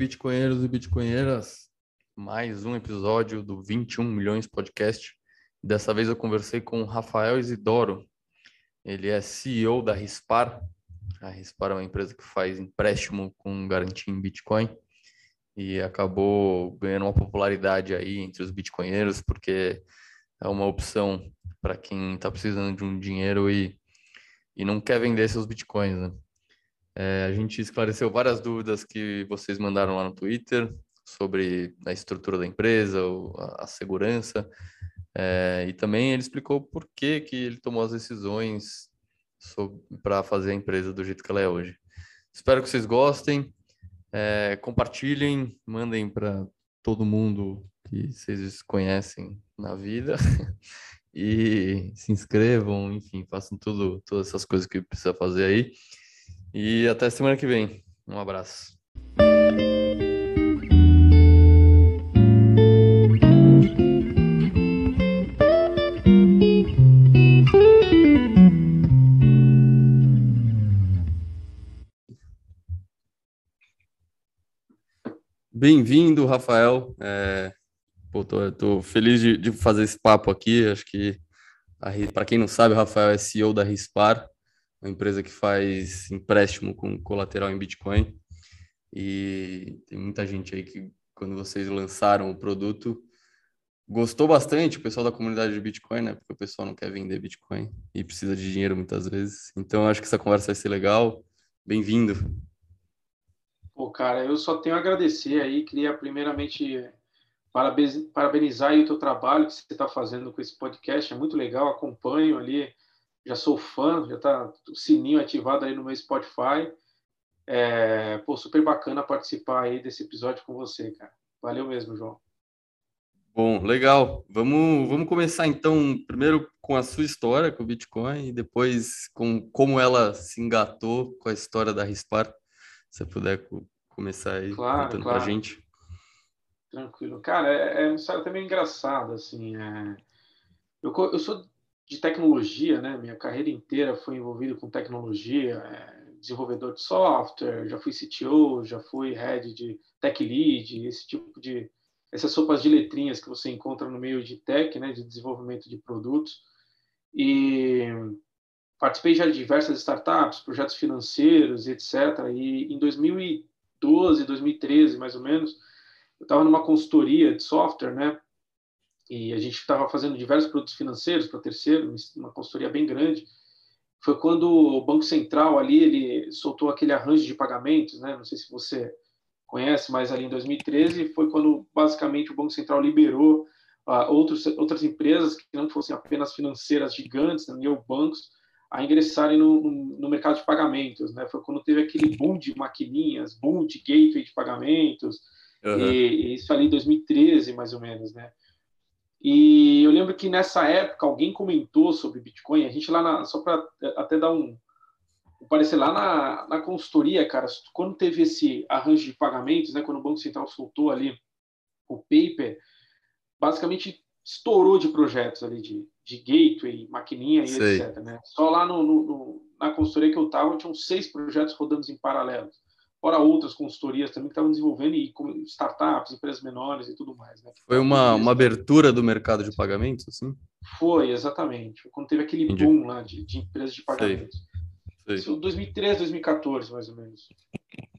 bitcoinheiros e bitcoinheiras? Mais um episódio do 21 Milhões Podcast. Dessa vez eu conversei com o Rafael Isidoro. Ele é CEO da Rispar. A Rispar é uma empresa que faz empréstimo com garantia em Bitcoin e acabou ganhando uma popularidade aí entre os bitcoinheiros porque é uma opção para quem está precisando de um dinheiro e, e não quer vender seus bitcoins, né? É, a gente esclareceu várias dúvidas que vocês mandaram lá no Twitter sobre a estrutura da empresa, a, segurança, é, e também ele explicou por que, que ele tomou as decisões para fazer a empresa do jeito que ela é hoje. Espero que vocês gostem, é, compartilhem, mandem para todo mundo que vocês conhecem na vida e se inscrevam, enfim, façam tudo, todas essas coisas que precisa fazer aí. E até semana que vem. Um abraço. Bem-vindo, Rafael. É, pô, tô, tô feliz de, de, fazer esse papo aqui. Acho que, para quem não sabe, o Rafael é CEO da Rispar, uma empresa que faz empréstimo com colateral em Bitcoin. E tem muita gente aí que, quando vocês lançaram o produto, gostou bastante, o pessoal da comunidade de Bitcoin, né? Porque o pessoal não quer vender Bitcoin e precisa de dinheiro muitas vezes. Então, acho que essa conversa vai ser legal. Bem-vindo. Pô, cara, eu só tenho a agradecer aí. Queria, primeiramente, parabenizar o teu trabalho que você está fazendo com esse podcast. É muito legal, acompanho ali já sou fã, já tá o sininho ativado aí no meu Spotify. É, pô, super bacana participar aí desse episódio com você, cara. Valeu mesmo, João. Bom, legal. Vamos, vamos começar então, primeiro com a sua história com o Bitcoin e depois com como ela se engatou com a história da Rispar. Se você puder começar aí claro, contando claro. pra gente. Tranquilo. Cara, é, é uma história também engraçada, assim. É... Eu, eu sou de tecnologia, né? Minha carreira inteira foi envolvida com tecnologia, é, desenvolvedor de software, já fui CTO, já fui head de tech lead, esse tipo de essas sopas de letrinhas que você encontra no meio de tech, né, de desenvolvimento de produtos. E participei já de diversas startups, projetos financeiros, etc. E em 2012, 2013, mais ou menos, eu estava numa consultoria de software, né, e a gente estava fazendo diversos produtos financeiros para terceiro, uma consultoria bem grande. Foi quando o Banco Central ali ele soltou aquele arranjo de pagamentos, né? Não sei se você conhece, mas ali em 2013 foi quando basicamente o Banco Central liberou uh, outros, outras empresas que não fossem apenas financeiras gigantes, né, bancos, a ingressarem no, no, no, mercado de pagamentos, né? Foi quando teve aquele boom de maquininhas, boom de gateway de pagamentos, uhum. e, e isso ali em 2013 mais ou menos, né? E eu lembro que nessa época alguém comentou sobre Bitcoin, a gente lá na, só para até dar um, um parecer lá na, na consultoria, cara, quando teve esse arranjo de pagamentos, né, quando o Banco Central soltou ali o paper, basicamente estourou de projetos ali de, de gateway, maquininha e Sei. etc. Né? Só lá no, no, no, na consultoria que eu estava, tinham seis projetos rodando em paralelo fora outras consultorias também que estavam desenvolvendo e startups, empresas menores e tudo mais. Né? Foi uma, uma abertura do mercado de pagamentos, assim? Foi, exatamente. Quando teve aquele Entendi. boom lá de, de empresas de pagamentos. Sei. Sei. 2013, 2014, mais ou menos.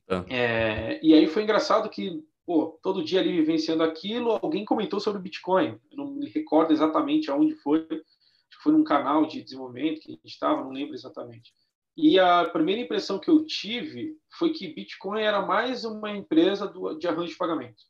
Tá. É, e aí foi engraçado que, pô, todo dia ali vivenciando aquilo, alguém comentou sobre o Bitcoin. Eu não me recordo exatamente aonde foi. Acho que foi num canal de desenvolvimento que a gente estava, não lembro exatamente. E a primeira impressão que eu tive foi que Bitcoin era mais uma empresa do, de arranjo de pagamento.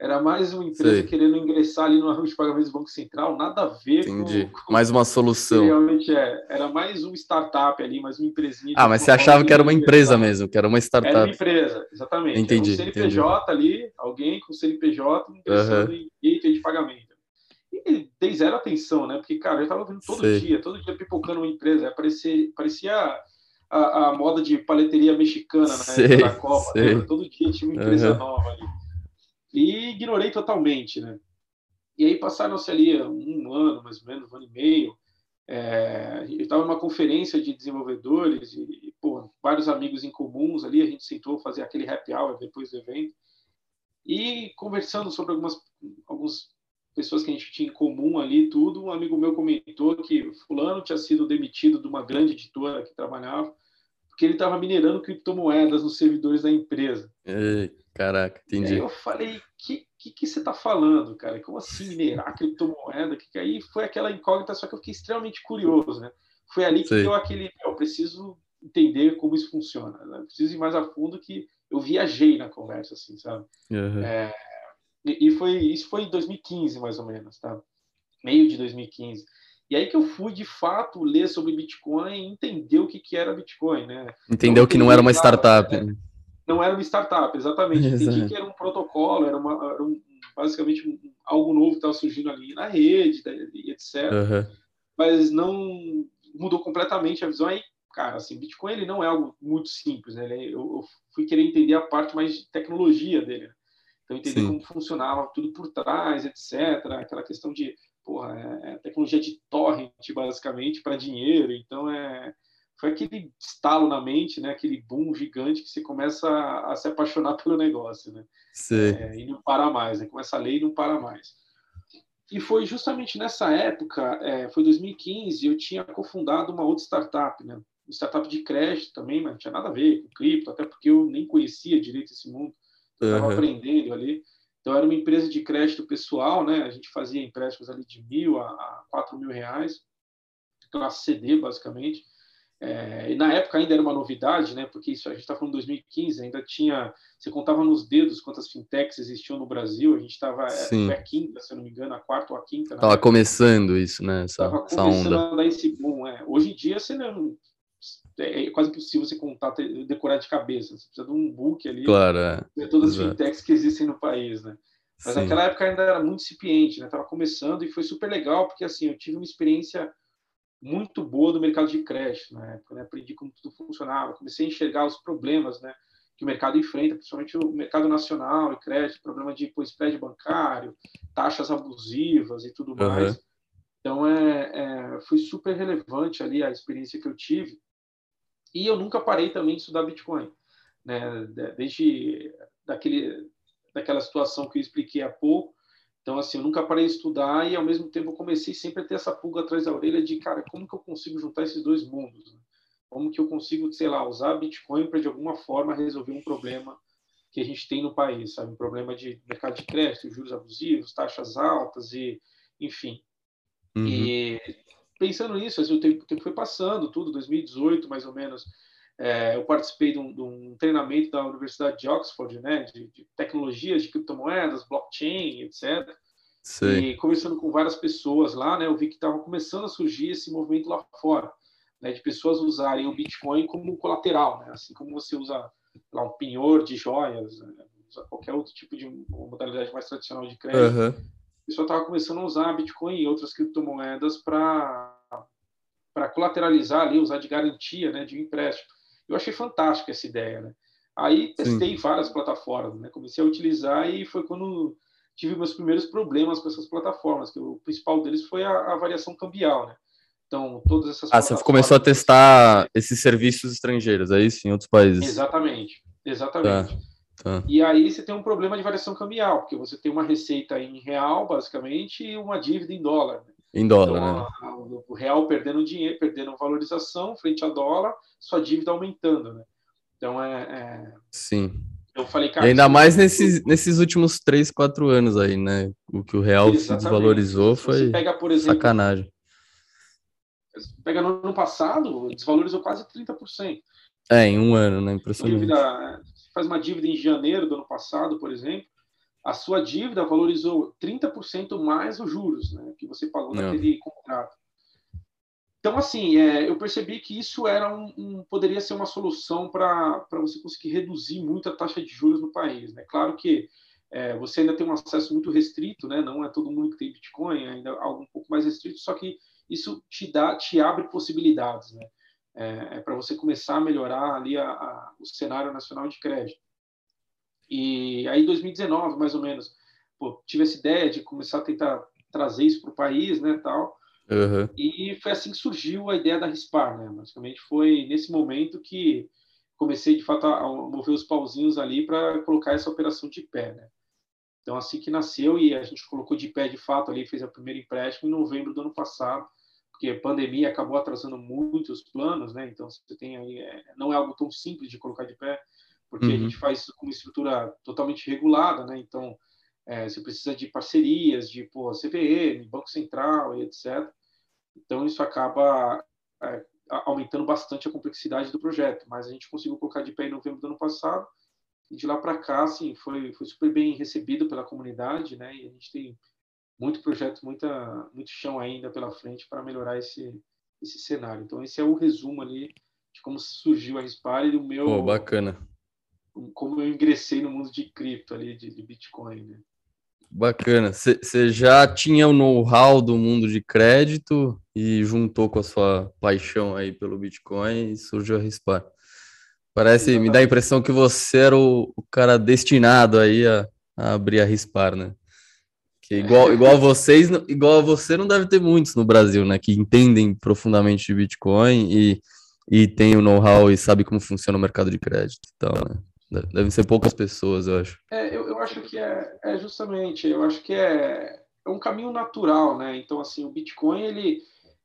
Era mais uma empresa Sei. querendo ingressar ali no arranjo de pagamentos do Banco Central, nada a ver Entendi. com, com. Mais uma solução. Realmente é. Era mais um startup ali, mais uma empresinha. Ah, mas você achava que era uma empresa mesmo, que era uma startup. Era uma empresa, exatamente. Entendi. Era um CNPJ entendi. ali, alguém com CNPJ ingressando uhum. em gateway de pagamento. E dei zero atenção, né? Porque, cara, eu estava vendo todo Sei. dia, todo dia pipocando uma empresa. Parecia, parecia a, a moda de paleteria mexicana né, sei, da Copa. Né? Todo dia tinha uma empresa uhum. nova ali. E ignorei totalmente, né? E aí passaram-se ali um ano, mais ou menos, um ano e meio. É, eu estava numa conferência de desenvolvedores e, pô, vários amigos em comuns ali. A gente sentou fazer aquele happy hour depois do evento. E conversando sobre algumas, algumas pessoas que a gente tinha em comum ali, tudo, um amigo meu comentou que fulano tinha sido demitido de uma grande editora que trabalhava, porque ele estava minerando criptomoedas nos servidores da empresa. Ei, caraca, entendi. aí eu falei, que, que, que você está falando, cara? Como assim minerar criptomoeda? Que, que aí foi aquela incógnita, só que eu fiquei extremamente curioso, né? Foi ali que deu aquele, eu preciso entender como isso funciona, né? preciso ir mais a fundo que eu viajei na conversa, assim, sabe? Uhum. É, e, foi isso foi em 2015 mais ou menos, tá? Meio de 2015. E aí que eu fui de fato ler sobre Bitcoin e entender o que, que era Bitcoin, né? Entendeu então, que não era uma startup. Né? Não era uma startup, exatamente. Entendi que era um protocolo, era, uma, era um, basicamente um, algo novo que estava surgindo ali na rede, e etc. Uhum. Mas não mudou completamente a visão. Aí cara, assim, Bitcoin ele não é algo muito simples, né? É, eu, eu, fui querer entender a parte mais de tecnologia dele. Então, entender Sim. como funcionava tudo por trás, etc. Aquela questão de, porra, é, é tecnologia de torrent, basicamente, para dinheiro. Então, é, foi aquele estalo na mente, né? Aquele boom gigante que você começa a, a se apaixonar pelo negócio, né? É, e não para mais, né? Começa a ler e não para mais. E foi justamente nessa época, é, foi 2015, eu tinha cofundado uma outra startup, né? startup de crédito também, mas não tinha nada a ver com cripto, até porque eu nem conhecia direito esse mundo, estava uhum. aprendendo ali. Então, era uma empresa de crédito pessoal, né? A gente fazia empréstimos ali de mil a, quatro mil reais, classe CD, basicamente. É, e na época ainda era uma novidade, né? Porque isso a gente está falando de 2015, ainda tinha. Você contava nos dedos quantas fintechs existiam no Brasil. A gente estava é, a quinta, se eu não me engano, a quarta ou a quinta. Estava começando isso, né? Essa, essa onda. A dar esse boom, é. Hoje em dia você não é, quase impossível você contar, decorar de cabeça. Você precisa de um book ali. Claro, é. De todas as fintechs que existem no país, né? Mas Sim. naquela época ainda era muito incipiente, né? Tava começando e foi super legal porque assim eu tive uma experiência muito boa do mercado de crédito na época, né? Aprendi como tudo funcionava, comecei a enxergar os problemas, né? Que o mercado enfrenta, principalmente o mercado nacional e crédito, problema de pô, spread bancário, taxas abusivas e tudo mais. Então é, é, foi super relevante ali a experiência que eu tive e eu nunca parei também de estudar Bitcoin, né? Desde daquele, daquela situação que eu expliquei há pouco. Então, assim, eu nunca parei de estudar e, ao mesmo tempo, eu comecei sempre a ter essa pulga atrás da orelha de, cara, como que eu consigo juntar esses dois mundos? Né? Como que eu consigo, sei lá, usar Bitcoin para, de alguma forma, resolver um problema que a gente tem no país, sabe? Um problema de mercado de crédito, juros abusivos, taxas altas e, enfim. Uhum. E pensando nisso, assim, o tempo, o tempo foi passando, tudo, 2018 mais ou menos, é, eu participei de um, de um, treinamento da Universidade de Oxford, né, de, de tecnologias de criptomoedas, blockchain, etc. Sim. E conversando com várias pessoas lá, né, eu vi que estava começando a surgir esse movimento lá fora, né, de pessoas usarem o Bitcoin como colateral, né, assim como você usa lá, um penhor de joias, né, qualquer outro tipo de modalidade mais tradicional de crédito. Uhum pessoal estava começando a usar Bitcoin e outras criptomoedas para colateralizar ali, usar de garantia, né, de um empréstimo. Eu achei fantástica essa ideia, né? Aí testei Sim. várias plataformas, né? Comecei a utilizar e foi quando tive meus primeiros problemas com essas plataformas, que o principal deles foi a, a variação cambial, né? Então, todas essas Ah, você começou a testar esses serviços estrangeiros, é isso, em outros países? Exatamente, exatamente. Tá. Tá. E aí você tem um problema de variação cambial, porque você tem uma receita em real, basicamente, e uma dívida em dólar. Né? Em dólar, então, né? O real perdendo dinheiro, perdendo valorização frente a dólar, sua dívida aumentando, né? Então é. é... Sim. Eu falei, cara. E ainda mais nesses, nesses últimos três, quatro anos aí, né? O que o real Exatamente. se desvalorizou foi pega, por exemplo, sacanagem. Pega no ano passado, desvalorizou quase 30%. É, em um ano, né? Impressionante. Dívida, faz uma dívida em janeiro do ano passado, por exemplo, a sua dívida valorizou 30% mais os juros né, que você pagou Não. naquele contrato. Então, assim, é, eu percebi que isso era um, um poderia ser uma solução para você conseguir reduzir muito a taxa de juros no país. Né? Claro que é, você ainda tem um acesso muito restrito, né? não é todo mundo que tem Bitcoin, ainda é algo um pouco mais restrito, só que isso te dá, te abre possibilidades. Né? É, é para você começar a melhorar ali a, a, o cenário nacional de crédito. E aí, 2019, mais ou menos, pô, tive essa ideia de começar a tentar trazer isso para o país, né, tal. Uhum. E foi assim que surgiu a ideia da Rispar, né? Basicamente foi nesse momento que comecei de fato a mover os pauzinhos ali para colocar essa operação de pé, né? Então, assim que nasceu, e a gente colocou de pé de fato ali, fez a primeira empréstimo em novembro do ano passado, porque a pandemia acabou atrasando muito os planos, né? Então, você tem aí, é, não é algo tão simples de colocar de pé, porque uhum. a gente faz com uma estrutura totalmente regulada, né? Então, é, você precisa de parcerias, de pô, CVM, Banco Central e etc. Então, isso acaba é, aumentando bastante a complexidade do projeto, mas a gente conseguiu colocar de pé em novembro do ano passado, e de lá para cá, assim, foi, foi super bem recebido pela comunidade, né? E a gente tem muito projeto, muita, muito chão ainda pela frente para melhorar esse, esse cenário. Então, esse é o resumo ali de como surgiu a Rispar e do meu. Pô, bacana. Como eu ingressei no mundo de cripto ali, de, de Bitcoin, né? Bacana. Você já tinha o know-how do mundo de crédito e juntou com a sua paixão aí pelo Bitcoin e surgiu a Rispar. Parece, Exatamente. me dá a impressão que você era o, o cara destinado aí a, a, abrir a Rispar, né? Que igual, igual a vocês, igual a você não deve ter muitos no Brasil, né? Que entendem profundamente de Bitcoin e, e tem o know-how e sabe como funciona o mercado de crédito. Então, né? Devem ser poucas pessoas, eu acho. É, eu, eu acho que é, é, justamente, eu acho que é, é um caminho natural, né? Então, assim, o Bitcoin, ele,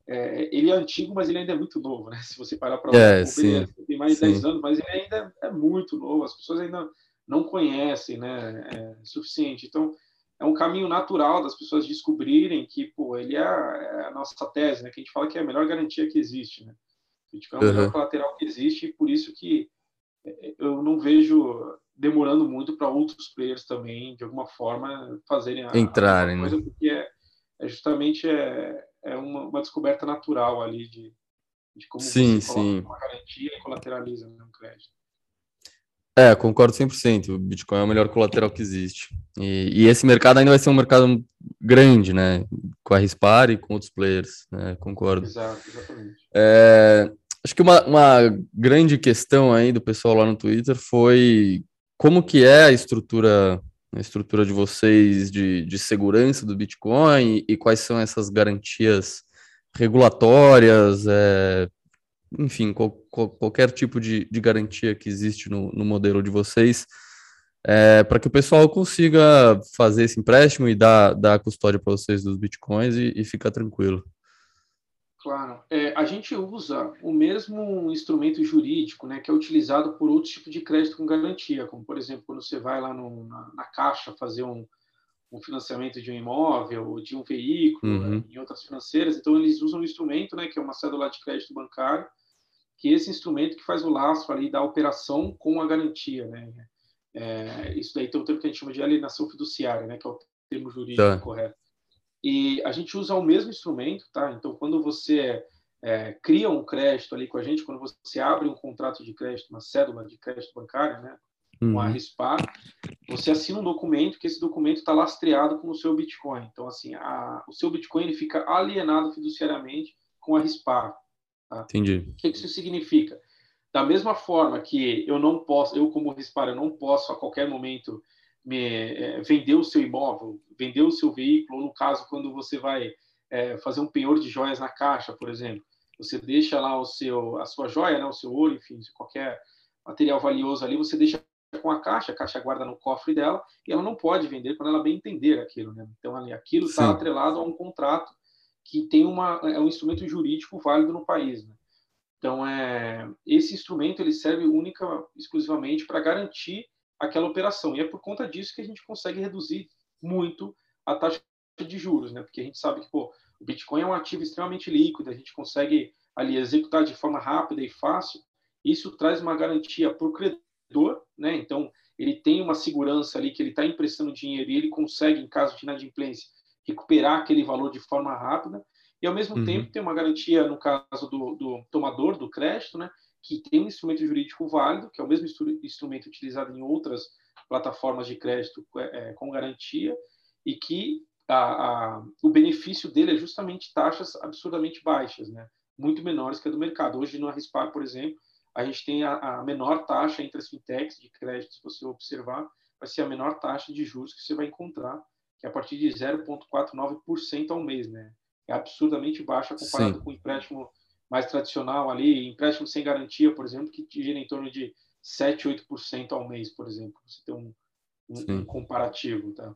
é, ele é antigo, mas ele ainda é muito novo, né? Se você parar para é, sim, tem mais de sim. 10 anos, mas ele ainda é muito novo, as pessoas ainda não conhecem, né? É suficiente. Então, é um caminho natural das pessoas descobrirem que, pô, ele é, é a nossa tese, né? Que a gente fala que é a melhor garantia que existe, né? O Bitcoin é o melhor uhum. colateral que existe e por isso que eu não vejo demorando muito para outros players também, de alguma forma, fazerem a, entrarem, a coisa, né? porque é, é justamente é, é uma, uma, descoberta natural ali de, de como sim, você sim. uma garantia e colateraliza né, um crédito. É, concordo 100%. O Bitcoin é o melhor colateral que existe. E, e, esse mercado ainda vai ser um mercado grande, né? Com a Rispar e com outros players, né? Concordo. Exato, exatamente. É, Acho que uma, uma grande questão aí do pessoal lá no Twitter foi como que é a estrutura a estrutura de vocês de, de segurança do Bitcoin e, e quais são essas garantias regulatórias, é, enfim, qual, qual, qualquer tipo de, de garantia que existe no, no modelo de vocês, é, para que o pessoal consiga fazer esse empréstimo e dar, dar a custódia para vocês dos Bitcoins e, e ficar tranquilo. Claro. É, a gente usa o mesmo instrumento jurídico né, que é utilizado por outros tipos de crédito com garantia, como, por exemplo, quando você vai lá no, na, na, Caixa fazer um, um, financiamento de um imóvel ou de um veículo, uhum. né, em outras financeiras. Então, eles usam um instrumento, né, que é uma cédula de crédito bancário, que esse instrumento que faz o laço ali da operação com a garantia. Né? É, isso daí tem um termo que a gente chama de alienação fiduciária, né, que é o termo jurídico tá. correto. E a gente usa o mesmo instrumento, tá? Então, quando você é, cria um crédito ali com a gente, quando você abre um contrato de crédito, uma cédula de crédito bancário, né? Com a uhum. RISPAR, você assina um documento que esse documento está lastreado com o seu Bitcoin. Então, assim, a, o seu Bitcoin ele fica alienado fiduciariamente com a RISPAR. Tá? Entendi. O que isso significa? Da mesma forma que eu não posso, eu como RISPAR, não posso a qualquer momento me, é, vender o seu imóvel, vender o seu veículo, ou no caso, quando você vai é, fazer um penhor de joias na caixa, por exemplo, você deixa lá o seu, a sua joia, né, o seu ouro, enfim, qualquer material valioso ali, você deixa com a caixa, a caixa guarda no cofre dela e ela não pode vender quando ela bem entender aquilo, né? Então aquilo está atrelado a um contrato que tem uma é um instrumento jurídico válido no país, né? Então é esse instrumento ele serve única exclusivamente para garantir aquela operação. E é por conta disso que a gente consegue reduzir muito a taxa de juros, né? Porque a gente sabe que pô, o Bitcoin é um ativo extremamente líquido, a gente consegue ali executar de forma rápida e fácil. Isso traz uma garantia para o credor, né? Então ele tem uma segurança ali que ele está emprestando dinheiro e ele consegue, em caso de inadimplência, recuperar aquele valor de forma rápida. E ao mesmo uhum. tempo tem uma garantia no caso do, do tomador do crédito, né? que tem um instrumento jurídico válido, que é o mesmo instrumento utilizado em outras plataformas de crédito é, é, com garantia, e que a, a, o benefício dele é justamente taxas absurdamente baixas, né? muito menores que a do mercado. Hoje, no Arrispar, por exemplo, a gente tem a, a, menor taxa entre as fintechs de crédito, se você observar, vai ser a menor taxa de juros que você vai encontrar, que é a partir de 0,49% ao mês. Né? É absurdamente baixa comparado Sim. com o empréstimo mais tradicional ali, empréstimo sem garantia, por exemplo, que gira em torno de 7, 8% ao mês, por exemplo. Você tem um, um, um comparativo, tá?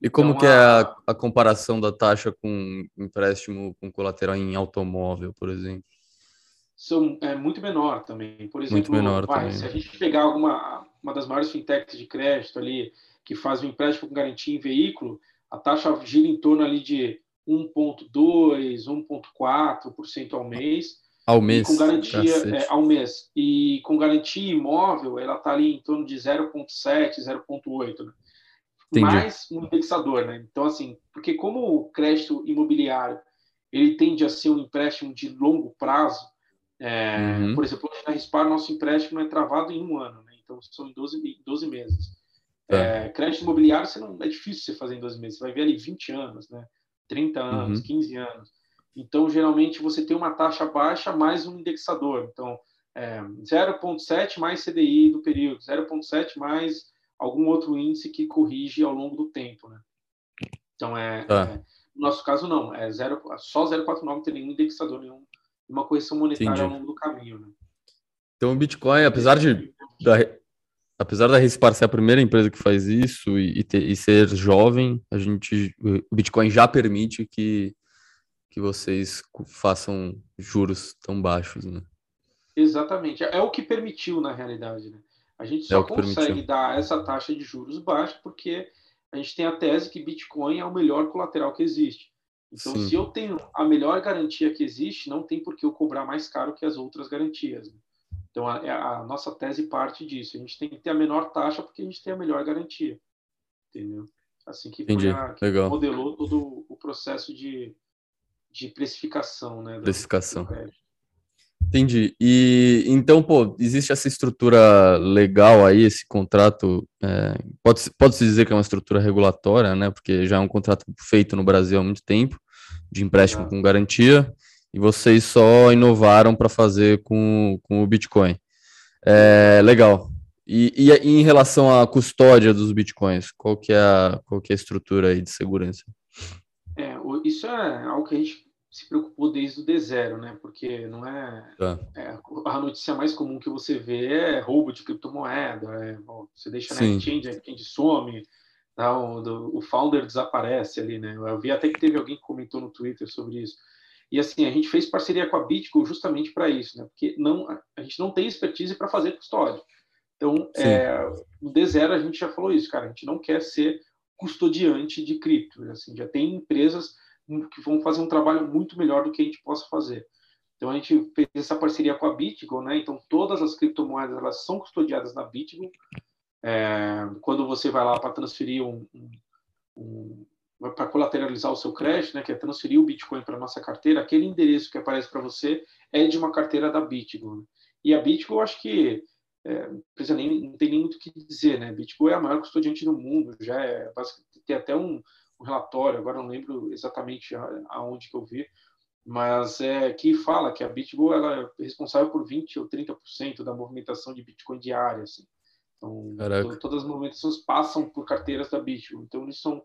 E como então, que é a, a comparação da taxa com empréstimo com colateral em automóvel, por exemplo? São, é muito menor também. Por exemplo, muito menor vai, também. se a gente pegar alguma uma das maiores fintechs de crédito ali, que faz um empréstimo com garantia em veículo, a taxa gira em torno ali de 1,2%, 1,4% ao mês. Ao mês. com garantia é, ao mês. E com garantia imóvel, ela está ali em torno de 0,7%, 0,8%. Né? Mais um indexador, né? Então, assim, porque como o crédito imobiliário ele tende a ser um empréstimo de longo prazo, é, uhum. por exemplo, na Rispar, nosso empréstimo é travado em um ano? Então são em 12, 12 meses. É. É, crédito imobiliário você não, é difícil você fazer em 12 meses, você vai ver ali 20 anos, né? 30 anos, uhum. 15 anos. Então, geralmente, você tem uma taxa baixa mais um indexador. Então, é, 0,7 mais CDI do período, 0,7 mais algum outro índice que corrige ao longo do tempo. Né? Então, é, tá. é no nosso caso, não. É zero, só 0,49 não tem nenhum indexador, nenhuma correção monetária Entendi. ao longo do caminho. Né? Então, o Bitcoin, apesar de da, apesar da Rispar ser a primeira empresa que faz isso e, e, ter, e, ser jovem, a gente, o Bitcoin já permite que, que vocês façam juros tão baixos, né? Exatamente. É o que permitiu, na realidade, né? A gente é só é consegue permitiu. dar essa taxa de juros baixa porque a gente tem a tese que Bitcoin é o melhor colateral que existe. Então, Sim. se eu tenho a melhor garantia que existe, não tem por que eu cobrar mais caro que as outras garantias. Né? Então, a, a, nossa tese parte disso. A gente tem que ter a menor taxa porque a gente tem a melhor garantia. Entendeu? Assim que. A, que modelou todo o processo de, de precificação. Né, precificação. Entendi. E então, pô, existe essa estrutura legal aí, esse contrato. É, pode, pode se dizer que é uma estrutura regulatória, né? Porque já é um contrato feito no Brasil há muito tempo, de empréstimo com garantia e vocês só inovaram para fazer com, com o Bitcoin. É, legal. E, e, e, em relação à custódia dos Bitcoins, qual que é a, qual que é a estrutura aí de segurança? É, isso é algo que a gente se preocupou desde o D0, né? Porque não é, tá. é, a notícia mais comum que você vê é roubo de criptomoeda, é, bom, você deixa Sim. na exchange, a exchange some, tá? o, o founder desaparece ali, né? Eu vi até que teve alguém que comentou no Twitter sobre isso. E assim, a gente fez parceria com a Bitco justamente para isso, né? Porque não, a gente não tem expertise para fazer custódia. Então, é, no D0 a gente já falou isso, cara, a gente não quer ser custodiante de cripto. Assim, já tem empresas que vão fazer um trabalho muito melhor do que a gente possa fazer. Então a gente fez essa parceria com a Bitgo, né? Então todas as criptomoedas elas são custodiadas na Bitgo. É, quando você vai lá para transferir um, um, para colateralizar o seu crédito, né, que é transferir o Bitcoin para nossa carteira, aquele endereço que aparece para você é de uma carteira da Bitgo. Né? E a Bitgo, eu acho que é, não, precisa nem, não tem nem muito o que dizer, né? Bitgo é a maior custodiante do mundo, já é tem até um, um relatório, agora não lembro exatamente aonde que eu vi, mas é que fala que a Bitgo ela é responsável por 20 ou 30% da movimentação de Bitcoin diária, assim. Então, todas as movimentações passam por carteiras da Bitgo. Então, eles são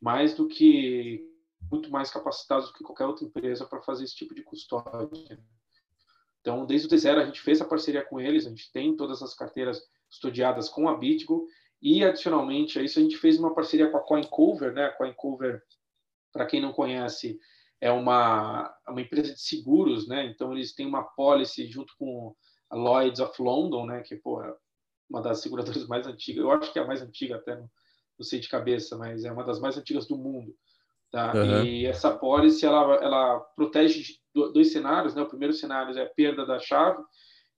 mais do que muito mais capacitados do que qualquer outra empresa para fazer esse tipo de custódia. Então, desde o D0 a gente fez a parceria com eles, a gente tem todas as carteiras custodiadas com a Bitgo e adicionalmente a isso a gente fez uma parceria com a CoinCover, né? A CoinCover, para quem não conhece, é uma, uma empresa de seguros, né? Então eles têm uma policy junto com a Lloyd's of London, né? Que pô, é uma das seguradoras mais antigas, eu acho que é a mais antiga até no, não sei de cabeça, mas é uma das mais antigas do mundo. Tá? Uhum. E essa policy ela, ela protege dois cenários, né? O primeiro cenário é a perda da chave,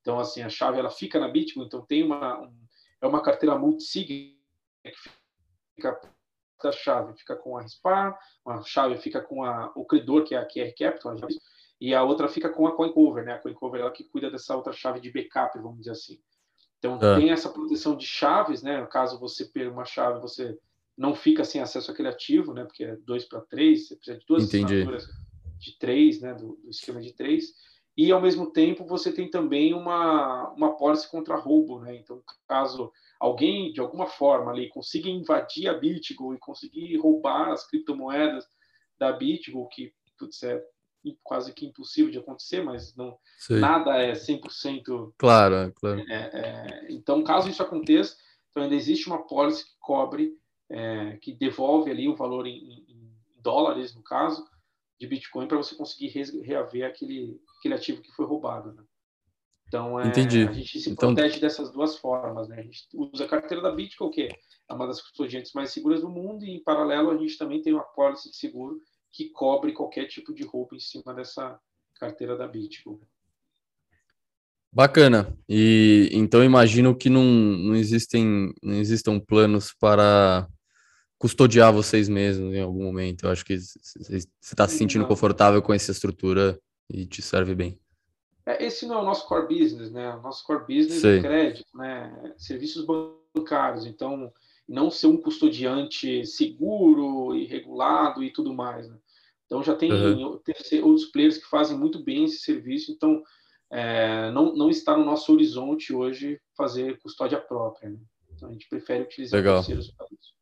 então assim a chave ela fica na Bitcoin, então tem uma um, é uma carteira multisig que fica da chave fica com a RISPAR, uma chave fica com a, o credor que é a QR Capital e a outra fica com a CoinCover, né? A CoinCover é ela que cuida dessa outra chave de backup, vamos dizer assim. Então, é. tem essa proteção de chaves, né? Caso você perca uma chave, você não fica sem acesso àquele ativo, né? Porque é 2 para 3, você precisa de duas Entendi. assinaturas de 3, né? Do, do, esquema de 3. E, ao mesmo tempo, você tem também uma, uma policy contra roubo, né? Então, caso alguém, de alguma forma, ali consiga invadir a Bitgo e conseguir roubar as criptomoedas da Bitgo, que, putz, é quase que impossível de acontecer, mas não nada é 100%. Claro, claro. É, é, então, caso isso aconteça, então ainda existe uma policy que cobre é, que devolve ali o valor em, em dólares, no caso, de Bitcoin para você conseguir reaver aquele, aquele ativo que foi roubado. Né? Então, é, Entendi. a gente se então... protege dessas duas formas. Né? A gente usa a carteira da Bitcoin, que é uma das custodiantes mais seguras do mundo, e em paralelo a gente também tem uma pólice de seguro que cobre qualquer tipo de roubo em cima dessa carteira da Bitcoin. Bacana. E então imagino que não, não existem não existam planos para custodiar vocês mesmos em algum momento. Eu acho que você está se sentindo confortável com essa estrutura e te serve bem. É, esse não é o nosso core business, né? O nosso core business Sei. é crédito, né? Serviços bancários. Então, não ser um custodiante seguro e regulado e tudo mais. Né? Então, já tem uhum. outros players que fazem muito bem esse serviço. Então, é, não, não está no nosso horizonte hoje fazer custódia própria. Né? Então, a gente prefere utilizar Legal. terceiros para isso.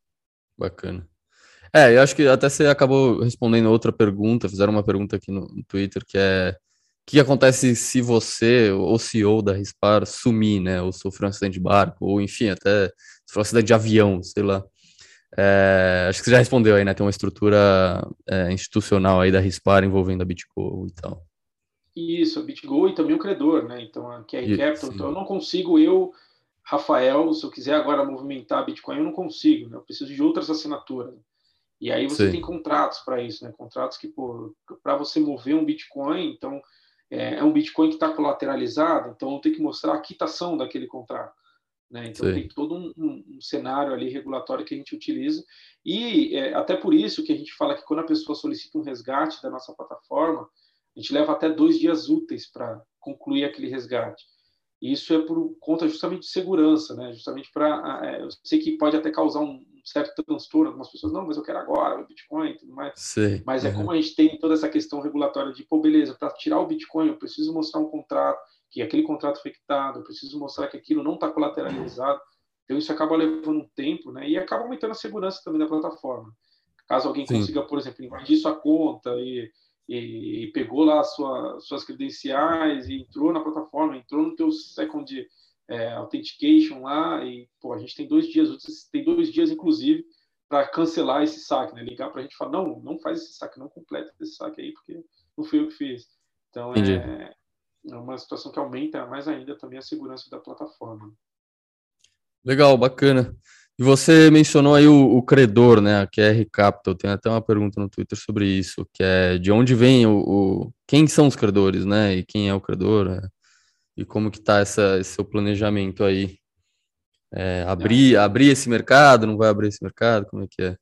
Bacana. É, eu acho que até você acabou respondendo outra pergunta, fizeram uma pergunta aqui no, no Twitter, que é o que acontece se você, ou CEO da Rispar, sumir, né? Ou sofrer um acidente de barco, ou enfim, até sofrer um acidente de avião, sei lá. É, acho que você já respondeu aí, né? Tem uma estrutura é, institucional aí da Rispar envolvendo a BitGo e tal. Isso, a BitGo e também o credor, né? Então, a QR Capital. Então, eu não consigo, eu, Rafael, se eu quiser agora movimentar a Bitcoin, eu não consigo, né? Eu preciso de outras assinaturas. E aí você Sim. tem contratos para isso, né? Contratos que, para você mover um Bitcoin, então, é, é um Bitcoin que está colateralizado, então eu tenho que mostrar a quitação daquele contrato. Né? Então Sim. tem todo um, um, um, cenário ali regulatório que a gente utiliza e é, até por isso que a gente fala que quando a pessoa solicita um resgate da nossa plataforma, a gente leva até dois dias úteis para concluir aquele resgate. E isso é por conta justamente de segurança, né? Justamente para, é, eu sei que pode até causar um certo transtorno, algumas pessoas não, mas eu quero agora o Bitcoin, e tudo mais. Sim. Mas é uhum. como a gente tem toda essa questão regulatória de, pô, beleza, para tirar o Bitcoin eu preciso mostrar um contrato, que aquele contrato foi quitado, eu preciso mostrar que aquilo não está colateralizado. Então isso acaba levando um tempo, né? E acaba aumentando a segurança também da plataforma. Caso alguém Sim. consiga, por exemplo, invadir sua conta e e, e pegou lá sua, suas credenciais e entrou na plataforma, entrou no teu second é, authentication lá e pô, a gente tem dois dias, tem dois dias inclusive para cancelar esse saque, né? Ligar para a gente e falar não, não faz esse saque, não completa esse saque aí porque não fui eu que fiz. Então é, é uma situação que aumenta mais ainda também a segurança da plataforma. Legal, bacana. E você mencionou aí o, o, credor, né, a QR Capital, tem até uma pergunta no Twitter sobre isso, que é de onde vem o, o quem são os credores, né, e quem é o credor, né, e como que tá essa, esse seu planejamento aí, é, abrir, abrir esse mercado, não vai abrir esse mercado, como é que é?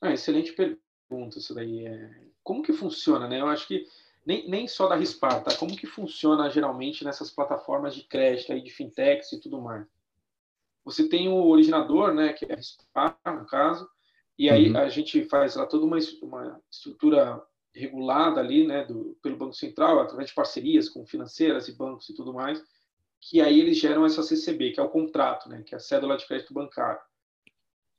Ah, excelente pergunta isso daí, é... como que funciona, né, eu acho que nem, nem só da Rispar, tá, como que funciona geralmente nessas plataformas de crédito aí, de fintechs e tudo mais? Você tem o originador, né, que é a SPA, no caso, e aí uhum. a gente faz lá toda uma, uma estrutura regulada ali, né, do, pelo Banco Central, através de parcerias com financeiras e bancos e tudo mais, que aí eles geram essa CCB, que é o contrato, né, que é a cédula de crédito bancário.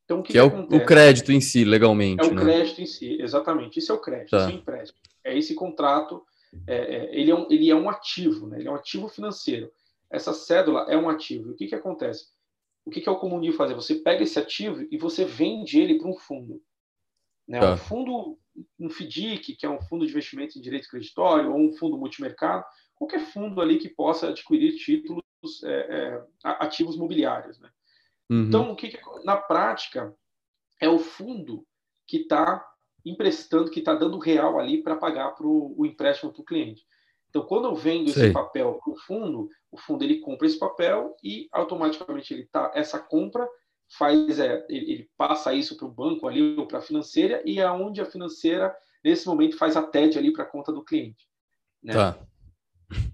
Então, o que, que, que é o, o, crédito em si, legalmente. É o né? crédito em si, exatamente. Isso é o crédito, tá. isso é o empréstimo. É esse contrato, é, é, ele, é um, ele é um ativo, né? ele é um ativo financeiro. Essa cédula é um ativo. E o que, que acontece? o que, que é o comum de fazer? Você pega esse ativo e você vende ele para um fundo. Né? Tá. Um fundo, um FDIC, que é um fundo de investimento em direito creditório, ou um fundo multimercado, qualquer fundo ali que possa adquirir títulos, é, é, ativos mobiliários. Né? Uhum. Então, o que, que, na prática, é o fundo que está emprestando, que está dando real ali para pagar pro, o empréstimo para o cliente. Então, quando eu vendo Sei. esse papel para o fundo, o fundo ele compra esse papel e automaticamente ele tá essa compra faz é, ele, ele passa isso para o banco ali ou para a financeira e é onde a financeira nesse momento faz a TED ali para a conta do cliente. Né? Tá.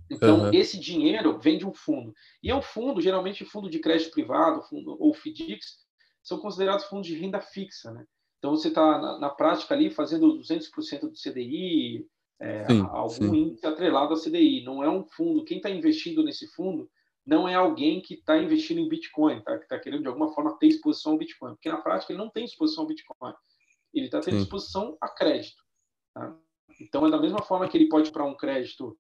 Então uhum. esse dinheiro vem de um fundo e é um fundo geralmente fundo de crédito privado, fundo ou FDICs são considerados fundos de renda fixa, né? Então você está na, na, prática ali fazendo 200% do CDI, é, sim, algum sim. índice atrelado à CDI. Não é um fundo. Quem está investindo nesse fundo não é alguém que está investindo em Bitcoin, tá? que está querendo de alguma forma ter exposição ao Bitcoin, porque na prática ele não tem exposição ao Bitcoin. Ele está tendo sim. exposição a crédito. Tá? Então é da mesma forma que ele pode para um crédito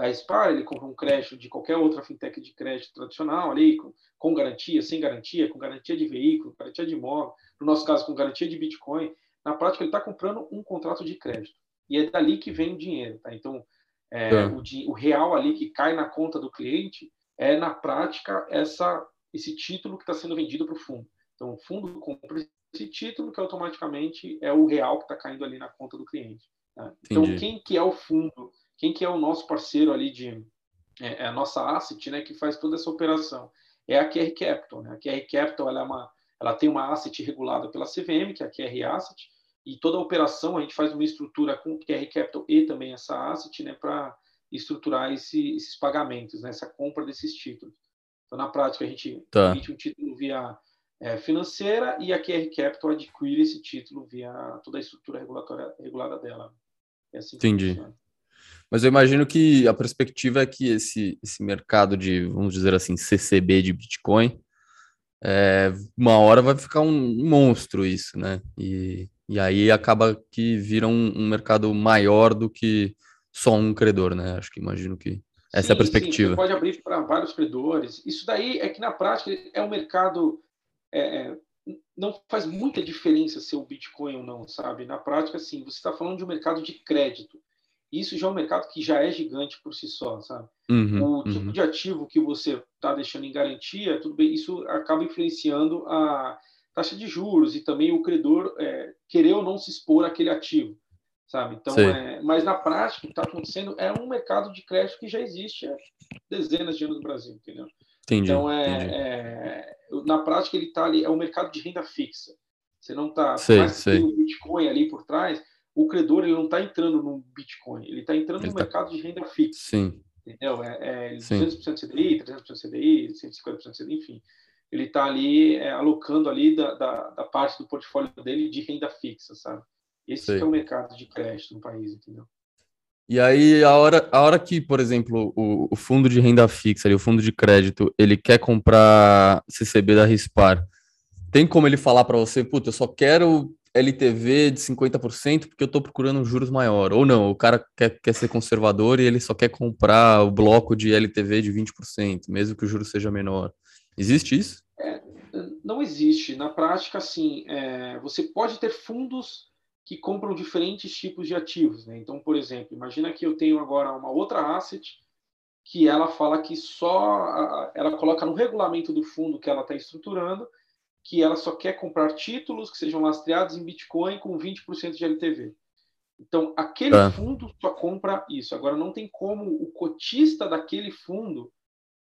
da SPAR, ele compra um crédito de qualquer outra fintech de crédito tradicional ali, com, com garantia, sem garantia, com garantia de veículo, garantia de imóvel, no nosso caso com garantia de Bitcoin, na prática ele está comprando um contrato de crédito. E é dali que vem o dinheiro. Tá? Então, é, é. O, o, real ali que cai na conta do cliente é, na prática, essa, esse título que está sendo vendido para o fundo. Então, o fundo compra esse título que automaticamente é o real que está caindo ali na conta do cliente. Tá? Então, quem que é o fundo? Quem que é o nosso parceiro ali de... É, é a nossa asset, né, que faz toda essa operação. É a QR Capital. Né? A QR Capital ela, é uma, ela tem uma asset regulada pela CVM, que é a QR Asset, e toda a operação a gente faz uma estrutura com QR Capital e também essa asset né, para estruturar esse, esses pagamentos, né, essa compra desses títulos. Então, na prática, a gente tá. emite um título via é, financeira e a QR Capital adquire esse título via toda a estrutura regulatória regulada dela. É assim Entendi. Funciona. Mas eu imagino que a perspectiva é que esse, esse mercado de, vamos dizer assim, CCB de Bitcoin, é, uma hora vai ficar um monstro isso, né? E e aí acaba que vira um, um mercado maior do que só um credor, né? Acho que imagino que essa sim, é a perspectiva. Sim, pode abrir para vários credores. Isso daí é que na prática é um mercado é, é, não faz muita diferença ser o Bitcoin ou não, sabe? Na prática, sim, você está falando de um mercado de crédito. Isso já é um mercado que já é gigante por si só, sabe? Uhum, o tipo uhum. de ativo que você está deixando em garantia, tudo bem, isso acaba influenciando a taxa de juros e também o credor é, querer ou não se expor àquele ativo, sabe? Então, é, mas na prática, o que está acontecendo é um mercado de crédito que já existe há dezenas de anos no Brasil, entendeu? Entendi, então, é, é na prática, ele está ali, é um mercado de renda fixa. Você não está, mais tem o Bitcoin ali por trás, o credor ele não está entrando no Bitcoin, ele está entrando ele no tá... mercado de renda fixa. Sim. Entendeu? É, é 200% CDI, 300% CDI, 150% CDI, enfim ele está ali é, alocando ali da, da, da, parte do portfólio dele de renda fixa, sabe? Esse é o mercado de crédito no país, entendeu? E aí, a hora, a hora que, por exemplo, o, o fundo de renda fixa, ali, o fundo de crédito, ele quer comprar CCB da Rispar, tem como ele falar para você, puta, eu só quero LTV de 50% porque eu estou procurando juros maior. Ou não, o cara quer, quer ser conservador e ele só quer comprar o bloco de LTV de 20%, mesmo que o juro seja menor. Existe isso? É, não existe. Na prática, sim. É, você pode ter fundos que compram diferentes tipos de ativos. Né? Então, por exemplo, imagina que eu tenho agora uma outra asset que ela fala que só ela coloca no regulamento do fundo que ela está estruturando que ela só quer comprar títulos que sejam lastreados em Bitcoin com 20% de LTV. Então, aquele é. fundo só compra isso. Agora, não tem como o cotista daquele fundo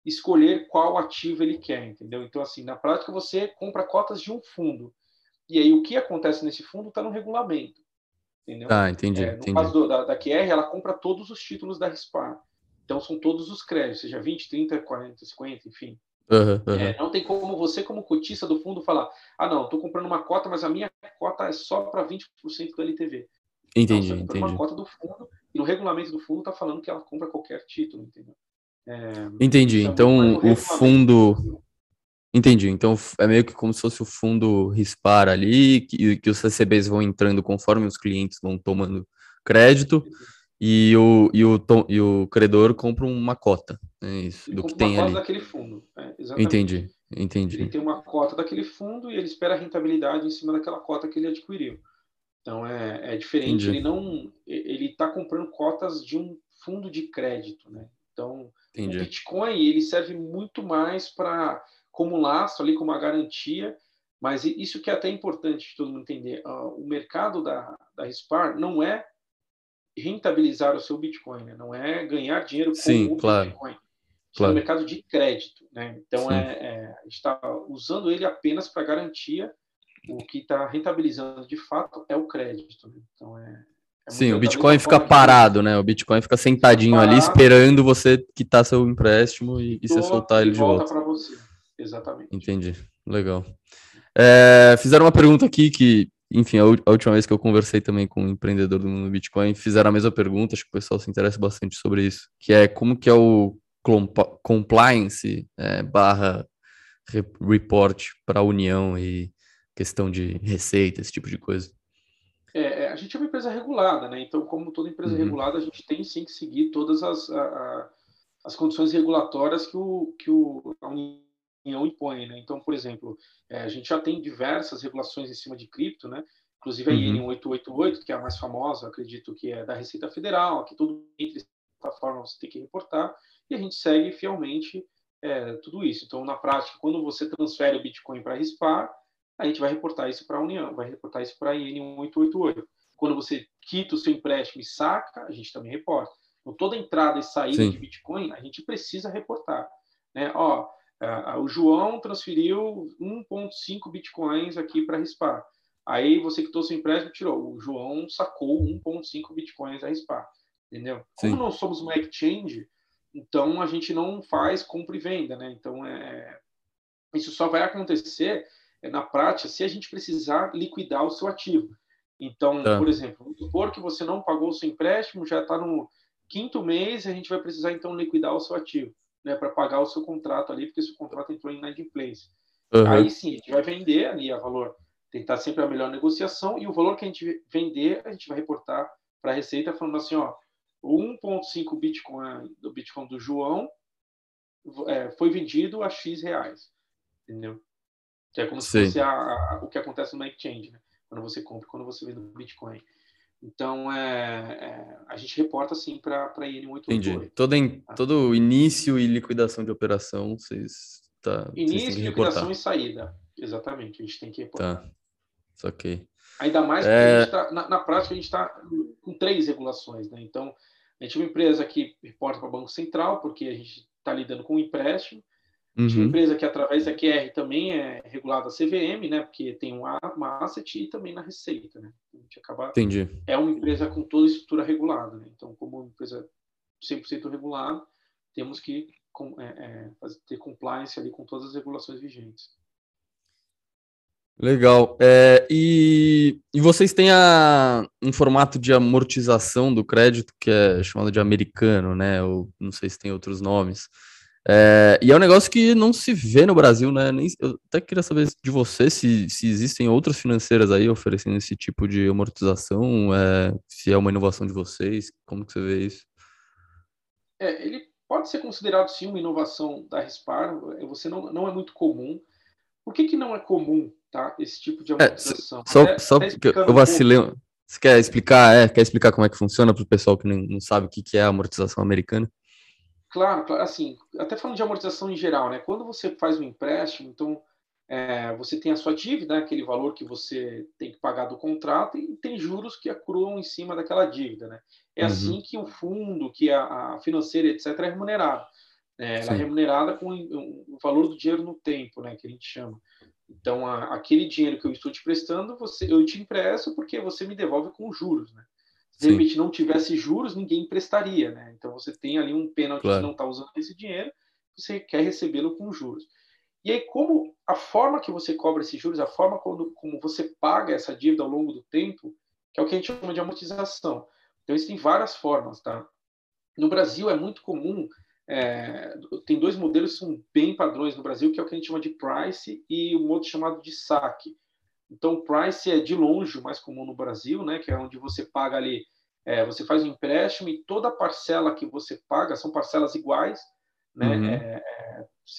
escolher qual ativo ele quer, entendeu? Então, assim, na prática, você compra cotas de um fundo. E aí, o que acontece nesse fundo está no regulamento. Entendeu? Ah, entendi. É, no entendi. caso do, da, da QR, ela compra todos os títulos da RISPAR. Então, são todos os créditos, seja 20, 30, 40, 50, enfim. Uhum, uhum. É, não tem como você, como cotista do fundo, falar: ah, não, estou comprando uma cota, mas a minha cota é só para 20% do LTV. Entendi, então, entendi. uma cota do fundo e no regulamento do fundo está falando que ela compra qualquer título, entendeu? É, Entendi. Então, o fundo. Entendi. Então, é meio que como se fosse o fundo RISPAR ali, que, que os CCBs vão entrando conforme os clientes vão tomando crédito, e o, e o, e o credor compra uma cota. É isso, do que tem ali. daquele fundo. É, entendi, entendi. Ele tem uma cota daquele fundo e ele espera a rentabilidade em cima daquela cota que ele adquiriu. Então, é, é diferente. Entendi. Ele não... Ele está comprando cotas de um fundo de crédito, né? Então, Entendi. o Bitcoin ele serve muito mais para como lastro ali, como uma garantia, mas isso que é até importante de todo mundo entender. Uh, o mercado da, da RISPAR não é rentabilizar o seu Bitcoin, né? não é ganhar dinheiro com Sim, o claro. Bitcoin. Claro. É mercado de crédito. Né? Então, é, é, a gente está usando ele apenas para garantia. O que está rentabilizando de fato é o crédito. Né? Então, é, é Sim, o Bitcoin fica parado, né? O Bitcoin fica sentadinho fica ali, esperando você quitar seu empréstimo e, e você soltar ele de volta. volta para você. Exatamente. Entendi. Legal. É, fizeram uma pergunta aqui que, enfim, a, a, última vez que eu conversei também com um empreendedor do mundo Bitcoin, fizeram a mesma pergunta, acho que o pessoal se interessa bastante sobre isso, que é como que é o compliance é, barra report para a União e questão de receita, esse tipo de coisa. É, é, a gente é uma empresa regulada, né? Então, como toda empresa uhum. regulada, a gente tem sim que seguir todas as, a, a, as condições regulatórias que, o, que o, a União impõe, né? Então, por exemplo, é, a gente já tem diversas regulações em cima de cripto, né? Inclusive a IN 888, que é a mais famosa, acredito que é da Receita Federal, que tudo entre plataformas você tem que reportar, e a gente segue fielmente é, tudo isso. Então, na prática, quando você transfere o Bitcoin para a RISPAR, a gente vai reportar isso para a União, vai reportar isso para a IN 888. Quando você quita o seu empréstimo e saca, a gente também reporta. Então, toda entrada e saída Sim. de Bitcoin, a gente precisa reportar. Né? Ó, o João transferiu 1,5 Bitcoins aqui para a RISPAR. Aí você quitou seu empréstimo tirou. O João sacou 1,5 Bitcoins da RISPAR. Entendeu? Sim. Como nós somos uma exchange, então a gente não faz compra e venda. Né? Então, é... isso só vai acontecer é, na prática se a gente precisar liquidar o seu ativo. Então, tá. por exemplo, supor que você não pagou o seu empréstimo, já está no quinto mês, a gente vai precisar então liquidar o seu ativo, né, para pagar o seu contrato ali, porque seu contrato entrou em inadimplência. Uhum. Aí sim, a gente vai vender ali a valor, tentar sempre a melhor negociação e o valor que a gente vender, a gente vai reportar para a Receita falando assim, ó, 1.5 Bitcoin do Bitcoin do João é, foi vendido a X reais, entendeu? Que é como Sim. se fosse a, a, o que acontece no exchange, né? Quando você compra, quando você vende o Bitcoin. Então, é, é, a gente reporta assim para a IN888. Entendi. Todo, tá? todo início e liquidação de operação, vocês tá, Início, vocês liquidação e saída. Exatamente, a gente tem que reportar. Tá. Isso aqui. Ainda mais porque é... tá, na, na, prática a gente está com três regulações, né? Então, a gente é uma empresa que reporta para o Banco Central, porque a gente está lidando com um empréstimo, Uhum. Uma empresa que, através da QR, também é regulada a CVM, né? Porque tem uma, uma asset e também na Receita, né? A gente acaba... Entendi. É uma empresa com toda a estrutura regulada, né? Então, como uma empresa 100% regulada, temos que com, é, é, ter compliance ali com todas as regulações vigentes. Legal. É, e, e vocês têm a, um formato de amortização do crédito que é chamado de americano, né? Ou não sei se tem outros nomes. É, e é um negócio que não se vê no Brasil, né? Nem, eu até queria saber de você se, se existem outras financeiras aí oferecendo esse tipo de amortização, é, se é uma inovação de vocês, como que você vê isso? É, ele pode ser considerado sim uma inovação da Rispar, você não, não é muito comum. Por que, que não é comum tá, esse tipo de é, amortização? É, só até, só até porque eu vacilei. Um você quer explicar, é, quer explicar como é que funciona para o pessoal que não, não sabe o que, que é a amortização americana? Claro, assim, até falando de amortização em geral, né? Quando você faz um empréstimo, então é, você tem a sua dívida, aquele valor que você tem que pagar do contrato, e tem juros que accruam em cima daquela dívida, né? É uhum. assim que o fundo, que a, a financeira, etc., é remunerado. É, ela é remunerada com o valor do dinheiro no tempo, né? Que a gente chama. Então, a, aquele dinheiro que eu estou te prestando, você, eu te empresto porque você me devolve com juros, né? Se de repente não tivesse juros, ninguém emprestaria, né? Então você tem ali um pênalti claro. que não está usando esse dinheiro, você quer recebê-lo com juros. E aí, como a forma que você cobra esses juros, a forma como, como você paga essa dívida ao longo do tempo, que é o que a gente chama de amortização. Então, existem várias formas, tá? No Brasil é muito comum, é, tem dois modelos que são bem padrões no Brasil, que é o que a gente chama de price e um outro chamado de saque. Então, o price é de longe o mais comum no Brasil, né? Que é onde você paga ali, é, você faz um empréstimo e toda parcela que você paga são parcelas iguais, né? Uhum. É,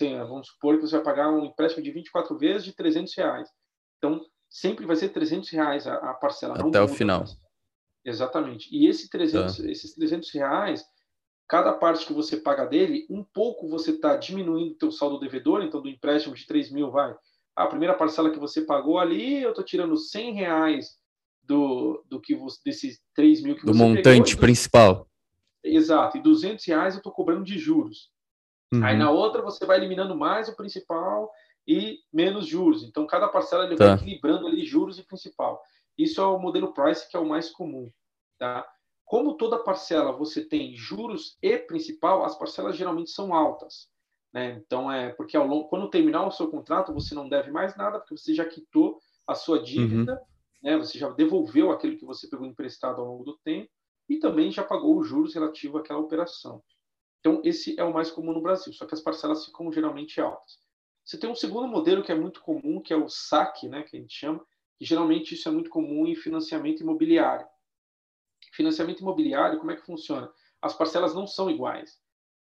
é, vamos supor que você vai pagar um empréstimo de 24 vezes de 300 reais. Então, sempre vai ser 300 reais a, a parcela. Até o final. Exatamente. E esse 300, tá. esses 300 reais, cada parte que você paga dele, um pouco você está diminuindo o teu saldo devedor, então do empréstimo de 3 mil vai a primeira parcela que você pagou ali, eu estou tirando 100 reais do, do que você, desses 3 mil que do você montante pegou, principal. Exato, e 200 reais eu estou cobrando de juros. Uhum. Aí na outra você vai eliminando mais o principal e menos juros. Então cada parcela ele tá. vai equilibrando ali juros e principal. Isso é o modelo price que é o mais comum, tá? Como toda parcela você tem juros e principal, as parcelas geralmente são altas. Né? Então, é porque ao longo, quando terminar o seu contrato, você não deve mais nada, porque você já quitou a sua dívida, uhum. né? você já devolveu aquilo que você pegou emprestado ao longo do tempo e também já pagou os juros relativos àquela operação. Então, esse é o mais comum no Brasil, só que as parcelas ficam geralmente altas. Você tem um segundo modelo que é muito comum, que é o saque, né, que a gente chama, E, geralmente isso é muito comum em financiamento imobiliário. Financiamento imobiliário, como é que funciona? As parcelas não são iguais.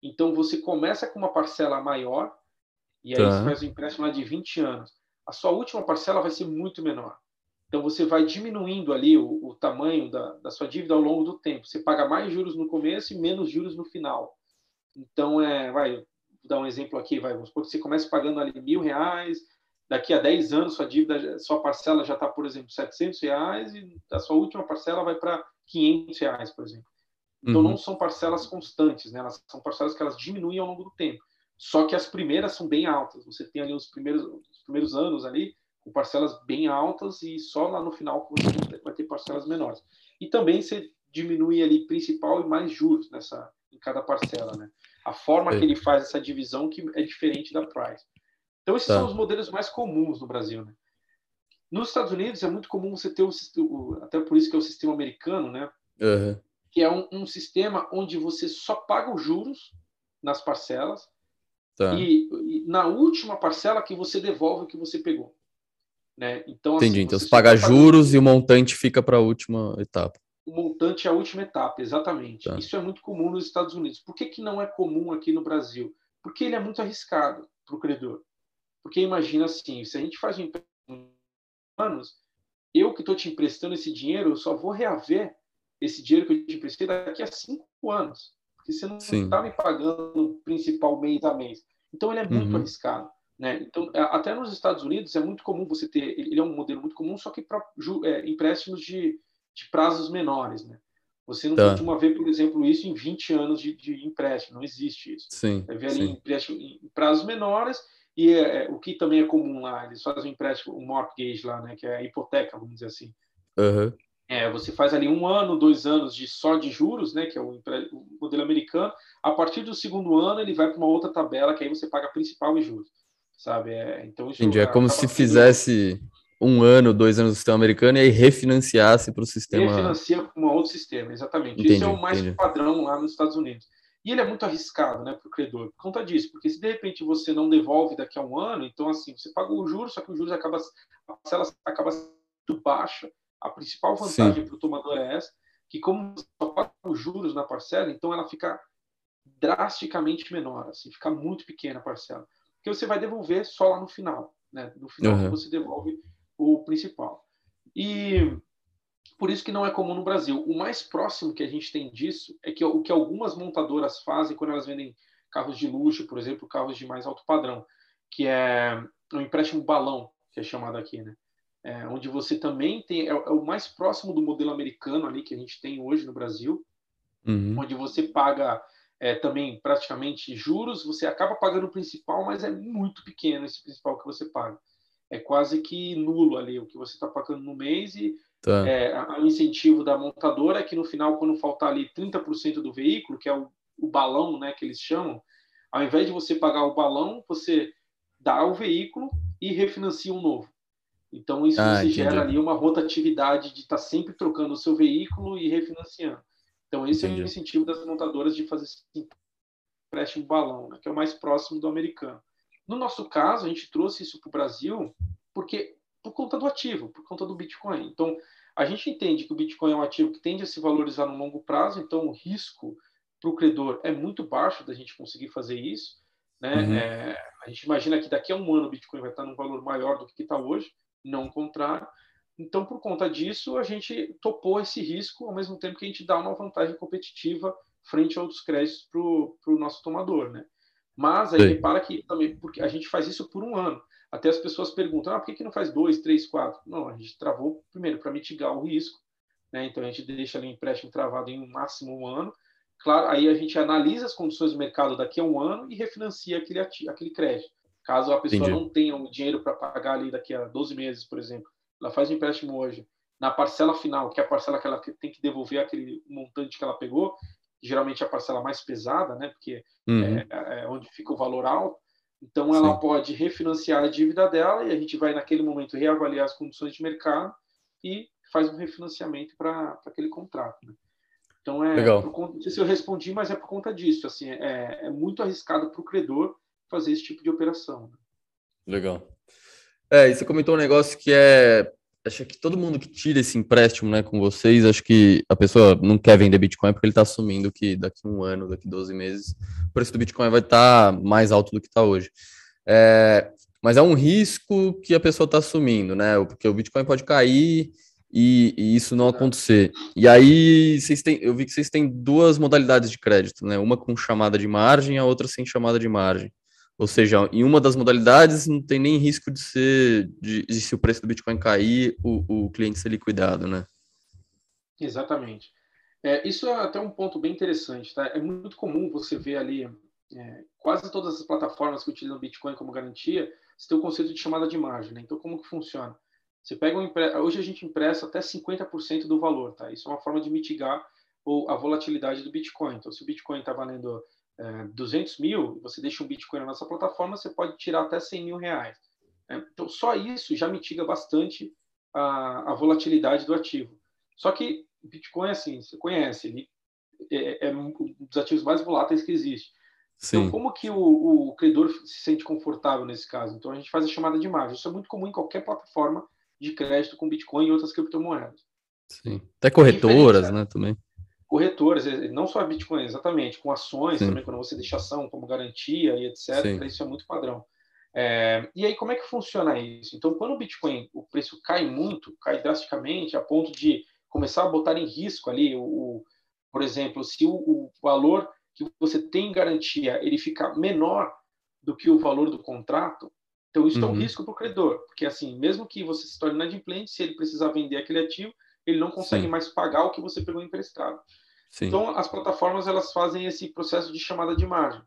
Então você começa com uma parcela maior e aí tá. você faz um empréstimo lá de 20 anos. A sua última parcela vai ser muito menor. Então você vai diminuindo ali o, o tamanho da, da, sua dívida ao longo do tempo. Você paga mais juros no começo e menos juros no final. Então é, vai, vou dar um exemplo aqui, vai, vamos supor que você comece pagando ali mil reais, daqui a 10 anos sua dívida, sua parcela já está, por exemplo, 700 reais e a sua última parcela vai para 500 reais, por exemplo. Então uhum. não são parcelas constantes, né? Elas são parcelas que elas diminuem ao longo do tempo. Só que as primeiras são bem altas. Você tem ali os primeiros, os primeiros anos ali com parcelas bem altas e só lá no final você vai ter parcelas menores. E também você diminui ali principal e mais juros nessa em cada parcela, né? A forma que ele faz essa divisão que é diferente da price. Então esses tá. são os modelos mais comuns no Brasil, né? Nos Estados Unidos é muito comum você ter o, até por isso que é o sistema americano, né? Uhum. Que é um, um sistema onde você só paga os juros nas parcelas Tá. E, e, na última parcela que você devolve o que você pegou. Né? Então, Entendi. Assim, então você paga juros e o montante fica para a última etapa. O montante é a última etapa, exatamente. Tá. Isso é muito comum nos Estados Unidos. Por que, que não é comum aqui no Brasil? Porque ele é muito arriscado para o credor. Porque imagina assim, se a gente faz um anos, eu que estou te emprestando esse dinheiro, eu só vou reaver esse dinheiro que eu te emprestei daqui a cinco anos porque você não está me pagando principal mês a mês. Então ele é muito uhum. arriscado. Né? Então, é, até nos Estados Unidos é muito comum você ter, ele é um modelo muito comum, só que para é, empréstimos de, de, prazos menores. Né? Você não tá. costuma ver, por exemplo, isso em 20 anos de, de empréstimo, não existe isso. Sim, Vai ver ali empréstimo em prazos menores e é, é, o que também é comum lá, eles fazem um empréstimo, um mortgage lá, né, que é a hipoteca, vamos dizer assim. Uhum. É, você faz ali um ano, dois anos de só de juros, né, que é o, o modelo americano. A partir do segundo ano, ele vai para uma outra tabela, que aí você paga principal e juros, sabe? É, então, isso Entendi. É como se fizesse um ano, dois anos do sistema americano e aí refinanciasse para o sistema. Refinancia para um outro sistema, exatamente. Entendi, Isso é o mais entendi. padrão lá nos Estados Unidos. E ele é muito arriscado né, para o credor, por conta disso, porque se de repente você não devolve daqui a um ano, então assim, você paga o juros, só que o juros acaba, a parcela acaba sendo baixa, a principal vantagem para o tomador é essa, que como só paga os juros na parcela, então ela fica drasticamente menor, assim, fica muito pequena a parcela. Porque você vai devolver só lá no final, né? No final uhum. você devolve o principal. E por isso que não é comum no Brasil. O mais próximo que a gente tem disso é que o que algumas montadoras fazem quando elas vendem carros de luxo, por exemplo, carros de mais alto padrão, que é o empréstimo balão, que é chamado aqui, né? É, onde você também tem, é, é, o mais próximo do modelo americano ali que a gente tem hoje no Brasil, uhum. onde você paga é, também praticamente juros, você acaba pagando o principal, mas é muito pequeno esse principal que você paga. É quase que nulo ali o que você está pagando no mês e tá. é, o incentivo da montadora é que no final, quando faltar ali 30% do veículo, que é o, o balão né, que eles chamam, ao invés de você pagar o balão, você dá o veículo e refinancia um novo. Então, isso ah, gera ali uma rotatividade de estar tá sempre trocando o seu veículo e refinanciando. Então, esse entendi. é o incentivo das montadoras de fazer esse empréstimo balão, né, que é o mais próximo do americano. No nosso caso, a gente trouxe isso para o Brasil porque por conta do ativo, por conta do Bitcoin. Então, a gente entende que o Bitcoin é um ativo que tende a se valorizar no longo prazo, então o risco para o credor é muito baixo da gente conseguir fazer isso. Né? Uhum. É, a gente imagina que daqui a um ano o Bitcoin vai estar num valor maior do que está hoje não contrário. Então, por conta disso, a gente topou esse risco, ao mesmo tempo que a gente dá uma vantagem competitiva frente a outros créditos para o nosso tomador, né? Mas aí repara que também, porque a gente faz isso por um ano. Até as pessoas perguntam, ah, por que, que não faz dois, três, quatro? Não, a gente travou primeiro para mitigar o risco, né? Então a gente deixa ali o empréstimo travado em um máximo um ano. Claro, aí a gente analisa as condições do mercado daqui a um ano e refinancia aquele, aquele crédito. Caso a pessoa Entendi. não tenha o dinheiro para pagar ali daqui a 12 meses, por exemplo, ela faz o um empréstimo hoje, na parcela final, que é a parcela que ela tem que devolver aquele montante que ela pegou, geralmente é a parcela mais pesada, né? Porque uhum. é, é, é onde fica o valor alto. Então ela Sim. pode refinanciar a dívida dela e a gente vai naquele momento reavaliar as condições de mercado e faz um refinanciamento para aquele contrato. Né? Então é, Legal. Por, não sei se eu respondi, mas é por conta disso. Assim, é, é muito arriscado para o credor fazer esse tipo de operação. Né? Legal. É, e você comentou um negócio que é acho que todo mundo que tira esse empréstimo, né, com vocês, acho que a pessoa não quer vender Bitcoin porque ele está assumindo que daqui um ano, daqui 12 meses, o preço do Bitcoin vai estar tá mais alto do que está hoje. É, mas é um risco que a pessoa está assumindo, né? Porque o Bitcoin pode cair e, e, isso não acontecer. E aí vocês têm, eu vi que vocês têm duas modalidades de crédito, né? Uma com chamada de margem, a outra sem chamada de margem. Ou seja, em uma das modalidades não tem nem risco de ser, de, de se o preço do Bitcoin cair, o, o cliente ser liquidado, né? Exatamente. É, isso é até um ponto bem interessante, tá? É muito comum você ver ali é, quase todas as plataformas que utilizam Bitcoin como garantia, você tem o conceito de chamada de margem. Né? Então, como que funciona? Você pega um hoje a gente empresta até 50% do valor, tá? Isso é uma forma de mitigar a volatilidade do Bitcoin. Então, se o Bitcoin está valendo é, 200 mil, você deixa um Bitcoin na nossa plataforma, você pode tirar até 100 mil reais. Né? Então, só isso já mitiga bastante a, a, volatilidade do ativo. Só que Bitcoin, assim, você conhece, ele é, é um dos ativos mais voláteis que existe. Então, Sim. Então, como que o, o, credor se sente confortável nesse caso? Então, a gente faz a chamada de margem. Isso é muito comum em qualquer plataforma de crédito com Bitcoin e outras criptomoedas. Sim. Até corretoras, né, também. Corretoras, não só Bitcoin, exatamente, com ações Sim. também, quando você deixa ação como garantia e etc. Sim. Isso é muito padrão. É, e aí, como é que funciona isso? Então, quando o Bitcoin, o preço cai muito, cai drasticamente, a ponto de começar a botar em risco ali, o, o por exemplo, se o, o valor que você tem garantia ele fica menor do que o valor do contrato, então isso uhum. é um uhum. risco para o credor, porque assim, mesmo que você se torne inadimplente, se ele precisar vender aquele ativo, ele não consegue Sim. mais pagar o que você pegou emprestado. Sim. Então as plataformas elas fazem esse processo de chamada de margem,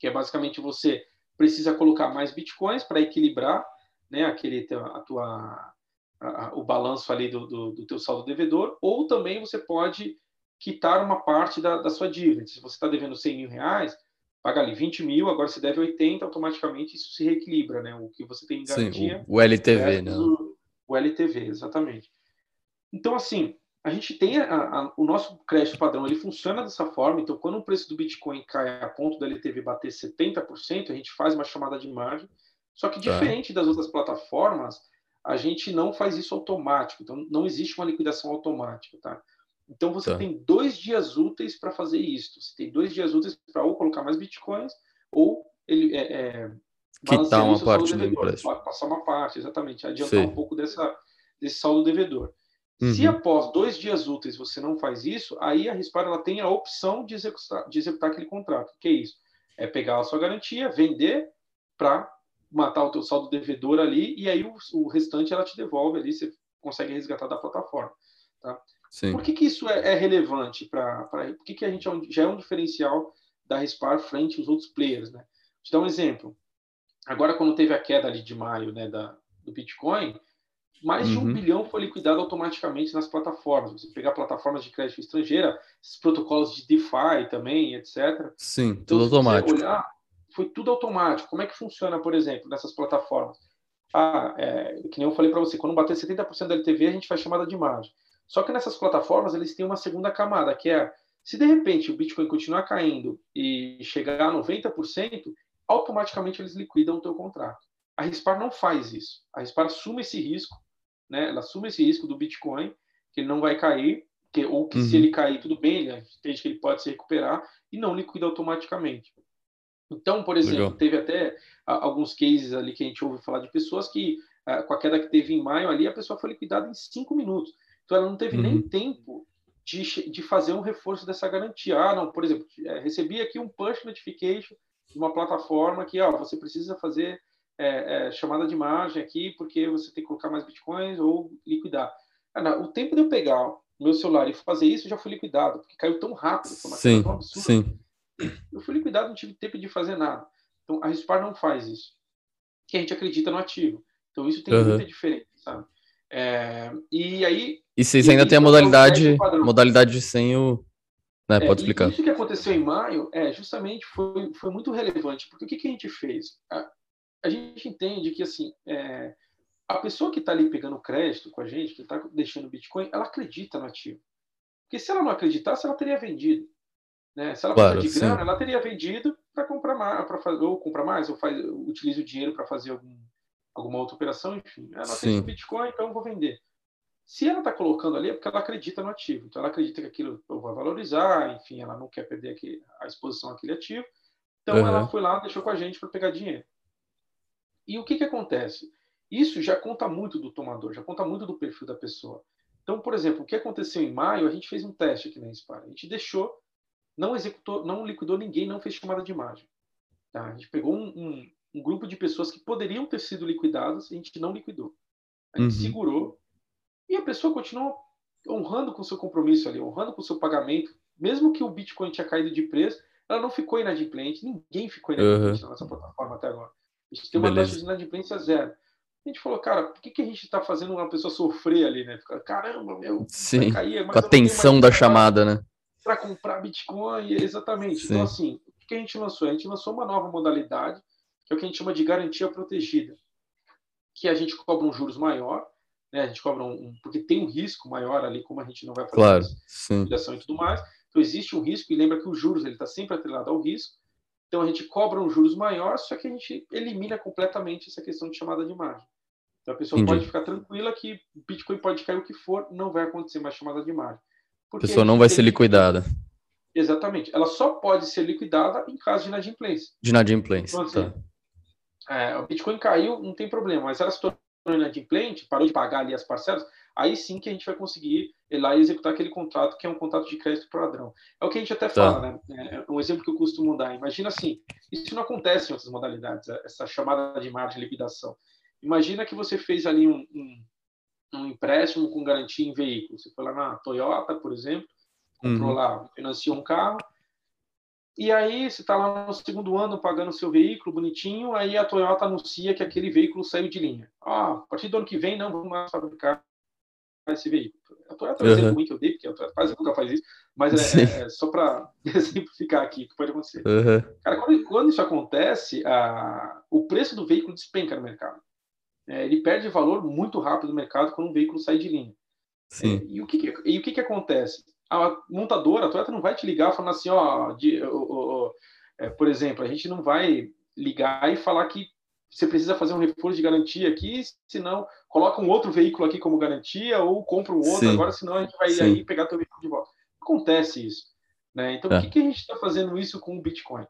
que é basicamente você precisa colocar mais bitcoins para equilibrar, né, aquele a tua a, o balanço ali do, do, do teu saldo devedor, ou também você pode quitar uma parte da, da sua dívida. Se você está devendo 100 mil reais, paga ali 20 mil, agora você deve 80, automaticamente isso se reequilibra, né? O que você tem em garantia. Sim, o, o LTV, né? O, o, LTV, exatamente. Então, assim, a gente tem a, a, o nosso crédito padrão, ele funciona dessa forma. Então, quando o preço do Bitcoin cai a ponto do LTV bater 70%, a gente faz uma chamada de margem. Só que, tá. diferente das outras plataformas, a gente não faz isso automático. Então, não existe uma liquidação automática, tá? Então você tá. tem dois dias úteis para fazer isso. Você tem dois dias úteis para ou colocar mais bitcoins ou ele é, é, quitar uma parte do empréstimo. Passar uma parte, exatamente. Adiantar Sim. um pouco dessa, desse saldo devedor. Uhum. Se após dois dias úteis você não faz isso, aí a Rispar ela tem a opção de executar, de executar aquele contrato. O que é isso? É pegar a sua garantia, vender para matar o teu saldo devedor ali e aí o, o, restante ela te devolve ali, você consegue resgatar da plataforma. Tá? Sim. Por que, que isso é, é relevante para. Por que, que a gente é um, já é um diferencial da Respar frente aos outros players? Né? Vou te dar um exemplo. Agora, quando teve a queda ali de maio né, da, do Bitcoin, mais uhum. de um uhum. bilhão foi liquidado automaticamente nas plataformas. Você pegar plataformas de crédito estrangeira, esses protocolos de DeFi também, etc. Sim, então, tudo automático. Olhar, foi tudo automático. Como é que funciona, por exemplo, nessas plataformas? Ah, é, que nem eu falei para você, quando bater 70% da LTV, a gente faz chamada de margem. Só que nessas plataformas eles têm uma segunda camada, que é se de repente o Bitcoin continuar caindo e chegar a 90%, automaticamente eles liquidam o teu contrato. A Rispar não faz isso. A Rispar assume esse risco, né? Ela assume esse risco do Bitcoin, que ele não vai cair, que, ou que uhum. se ele cair, tudo bem, ele entende que ele pode se recuperar e não liquida automaticamente. Então, por exemplo, Legal. teve até alguns cases ali que a gente ouve falar de pessoas que, ah, com a queda que teve em maio ali, a pessoa foi liquidada em cinco minutos. Então ela não teve uhum. nem tempo de, de fazer um reforço dessa garantia. Ah, não, por exemplo, é, recebi aqui um push notification de uma plataforma que ó, você precisa fazer é, é, chamada de margem aqui porque você tem que colocar mais bitcoins ou liquidar. Ah, não, o tempo de eu pegar o meu celular e fazer isso já foi liquidado, porque caiu tão rápido, foi uma sim, tão Sim. Eu fui liquidado, não tive tempo de fazer nada. Então a Rispar não faz isso. Que a gente acredita no ativo. Então isso tem uhum. muita diferença, sabe? É, e aí. E vocês ainda têm a modalidade, modalidade sem o. Né, pode é, explicar. Isso que aconteceu em maio é justamente foi, foi muito relevante, porque o que, que a gente fez? A, gente entende que assim é, a pessoa que está ali pegando crédito com a gente, que está deixando Bitcoin, ela acredita no ativo. Porque se ela não acreditasse, ela teria vendido. Né? Se ela claro, de grana, sim. ela teria vendido para comprar mais, para fazer ou comprar mais, ou faz, utiliza o dinheiro para fazer algum alguma outra operação, enfim. Ela tem Bitcoin, então eu vou vender. Se ela está colocando ali é porque ela acredita no ativo. Então ela acredita que aquilo vai valorizar, enfim, ela não quer perder aqui, a exposição àquele ativo. Então uhum. ela foi lá, deixou com a gente para pegar dinheiro. E o que, que acontece? Isso já conta muito do tomador, já conta muito do perfil da pessoa. Então, por exemplo, o que aconteceu em maio, a gente fez um teste aqui na Inspire. A gente deixou, não executou, não liquidou ninguém, não fez chamada de imagem. Tá? A gente pegou um, um, um grupo de pessoas que poderiam ter sido liquidadas, a gente não liquidou. A gente uhum. segurou e a pessoa continua honrando com o seu compromisso ali, honrando com o seu pagamento. Mesmo que o Bitcoin tinha caído de preço, ela não ficou inadimplente, ninguém ficou inadimplente uhum. na nossa plataforma até agora. A gente tem uma Beleza. taxa de inadimplência zero. A gente falou, cara, por que, que a gente está fazendo uma pessoa sofrer ali, né? Ficar, caramba, meu, Sim, cair, com a tensão da chamada, né? Para comprar Bitcoin, exatamente. Sim. Então, assim, o que a gente lançou? A gente lançou uma nova modalidade, que é o que a gente chama de garantia protegida, que a gente cobra um juros maior, né? A gente cobra um, porque tem um risco maior ali, como a gente não vai fazer claro, liquidação e tudo mais. Então existe um risco e lembra que os juros ele está sempre atrelado ao risco. Então a gente cobra um juros maior, só que a gente elimina completamente essa questão de chamada de margem. Então a pessoa Entendi. pode ficar tranquila que o Bitcoin pode cair o que for, não vai acontecer mais chamada de margem. A pessoa não vai ser liquidada. Exatamente. Ela só pode ser liquidada em caso de inadimplência. De inadimplência, então, assim, tá. é, o Bitcoin caiu, não tem problema, mas ela se tornou inadimplente, parou de pagar ali as parcelas, aí sim que a gente vai conseguir ir lá e executar aquele contrato que é um contrato de crédito padrão. É o que a gente até tá. fala, né? É um exemplo que eu costumo dar. Imagina assim, isso não acontece em outras modalidades, essa chamada de margem de liquidação. Imagina que você fez ali um, um, um, empréstimo com garantia em veículo. Você foi lá na Toyota, por exemplo, comprou uhum. lá, financiou um carro, e aí você está lá no segundo ano pagando seu veículo bonitinho, aí a Toyota anuncia que aquele veículo saiu de linha. Ah, a partir do ano que vem não vamos mais fabricar esse veículo. A Toyota é um exemplo ruim que eu dei, porque a Toyota quase nunca faz isso, mas é, é, é só para exemplificar aqui o que pode acontecer. Uhum. Cara, quando, quando, isso acontece, a, o preço do veículo despenca no mercado é, ele perde valor muito rápido no mercado quando um veículo sai de linha. Sim. É, e, o que, e o que, que acontece? A montadora, a Toyota não vai te ligar falando assim, ó, de, ó, ó, é, por exemplo, a gente não vai ligar e falar que você precisa fazer um reforço de garantia aqui, senão coloca um outro veículo aqui como garantia ou compra um outro Sim. agora, senão a gente vai Sim. aí pegar teu veículo de volta. Acontece isso. Né? Então, é. por que, que a gente está fazendo isso com o Bitcoin?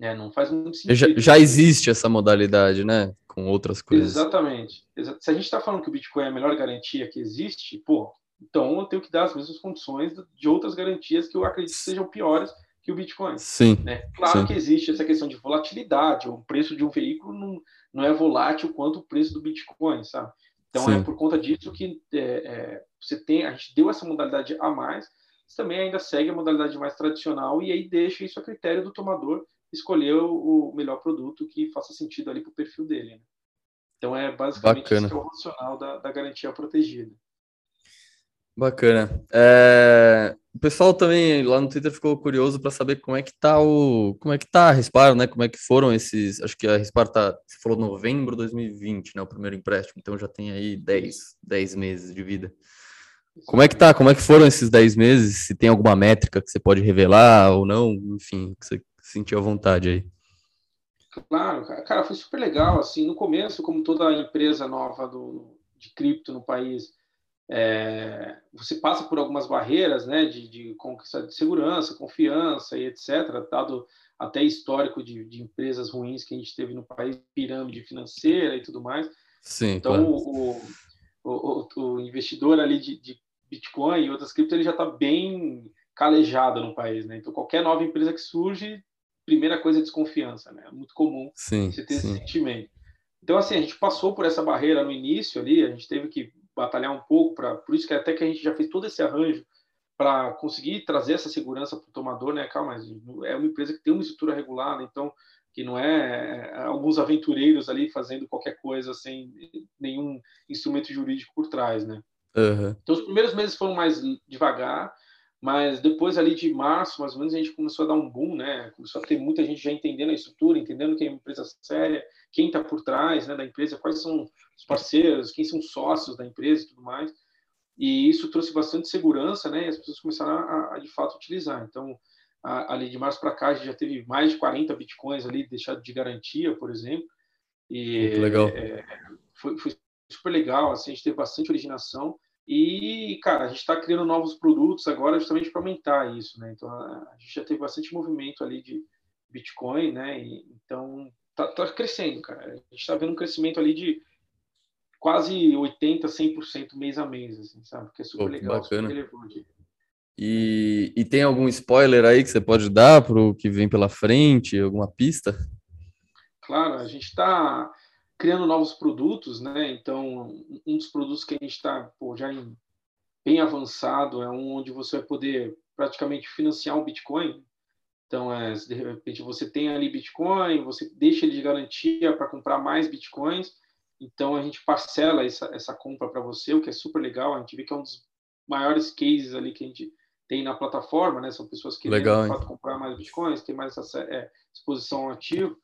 É, não faz muito sentido. Já, já, existe essa modalidade, né? Com outras coisas. Exatamente. Se a gente está falando que o Bitcoin é a melhor garantia que existe, pô, então eu tenho que dar as mesmas condições de outras garantias que eu acredito que sejam piores que o Bitcoin. Sim. Né? Claro sim. que existe essa questão de volatilidade. O preço de um veículo não, não é volátil quanto o preço do Bitcoin, sabe? Então é sim. é por conta disso que é, é, você tem, a gente deu essa modalidade a mais, mas também ainda segue a modalidade mais tradicional e aí deixa isso a critério do tomador escolher o, melhor produto que faça sentido ali para o perfil dele. Né? Então é basicamente Bacana. isso é o racional da, da garantia protegida. Bacana. É... O pessoal também lá no Twitter ficou curioso para saber como é que tá o como é que tá a Rispar, né? Como é que foram esses, acho que a Rispar tá, você falou novembro de 2020, né, o primeiro empréstimo, então já tem aí 10, 10 meses de vida. Como é que tá? Como é que foram esses 10 meses? Se tem alguma métrica que você pode revelar ou não, enfim, que você sentiu à vontade aí. Claro, cara, foi super legal. Assim, no começo, como toda empresa nova do, de cripto no país, é, você passa por algumas barreiras, né, de, de conquista de segurança, confiança e etc. Dado até histórico de, de, empresas ruins que a gente teve no país, pirâmide financeira e tudo mais. Sim. Então, claro. o, o, o, o, investidor ali de, de Bitcoin e outras criptos ele já está bem calejado no país, né? Então, qualquer nova empresa que surge primeira coisa é desconfiança, né? É muito comum sim, você ter sim. esse sentimento. Então, assim, a gente passou por essa barreira no início ali, a gente teve que batalhar um pouco, para por isso que até que a gente já fez todo esse arranjo para conseguir trazer essa segurança para o tomador, né? Calma, é uma empresa que tem uma estrutura regulada, então que não é, é alguns aventureiros ali fazendo qualquer coisa sem nenhum instrumento jurídico por trás, né? Uhum. Então, os primeiros meses foram mais devagar, mas depois ali de março, mais ou menos, a gente começou a dar um boom, né? Começou a ter muita gente já entendendo a estrutura, entendendo que é uma empresa séria, quem está por trás né, da empresa, quais são os parceiros, quem são os sócios da empresa e tudo mais. E isso trouxe bastante segurança, né? E as pessoas começaram a, a de fato utilizar. Então, a, ali de março para cá, a gente já teve mais de 40 bitcoins ali deixados de garantia, por exemplo. E Muito legal. É, foi, foi, super legal, assim, a gente teve bastante originação. E, cara, a gente está criando novos produtos agora justamente para aumentar isso, né? Então, a, gente já teve bastante movimento ali de Bitcoin, né? E, então, tá, tá crescendo, cara. A gente está vendo um crescimento ali de quase 80, 100% mês a mês, assim, sabe? Que é super Pô, legal, bacana. super relevante. E, e tem algum spoiler aí que você pode dar para o que vem pela frente? Alguma pista? Claro, a gente está criando novos produtos, né? Então, um dos produtos que a gente está já em, bem avançado é um onde você vai poder praticamente financiar um Bitcoin. Então, é, de repente você tem ali Bitcoin, você deixa ele de garantia para comprar mais Bitcoins. Então, a gente parcela essa, essa compra para você, o que é super legal. A gente vê que é um dos maiores cases ali que a gente tem na plataforma, né? São pessoas que querem comprar mais bitcoins, tem mais essa, é, exposição ao ativo.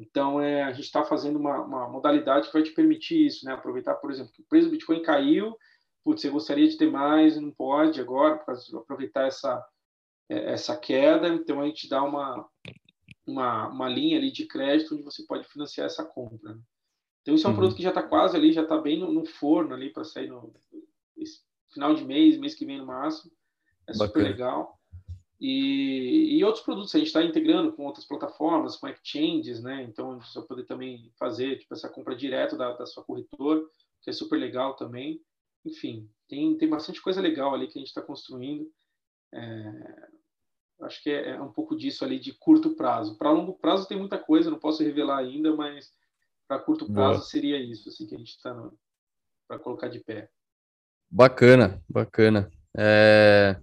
Então, é, a gente está fazendo uma, uma, modalidade que vai te permitir isso, né? Aproveitar, por exemplo, que o preço do Bitcoin caiu, putz, você gostaria de ter mais e não pode agora, para aproveitar essa, é, essa queda. Então, a gente dá uma, uma, uma linha ali de crédito onde você pode financiar essa compra. Né? Então, isso é um uhum. produto que já está quase ali, já está bem no, no, forno ali para sair no final de mês, mês que vem no máximo. É super Bacana. legal. E, e, outros produtos a gente está integrando com outras plataformas, com exchanges, né? Então você vai poder também fazer tipo, essa compra direto da, da sua corretora, que é super legal também. Enfim, tem, tem bastante coisa legal ali que a gente está construindo. É, acho que é, é, um pouco disso ali de curto prazo. Para longo prazo tem muita coisa, não posso revelar ainda, mas para curto prazo Boa. seria isso assim que a gente está para colocar de pé. Bacana, bacana. É...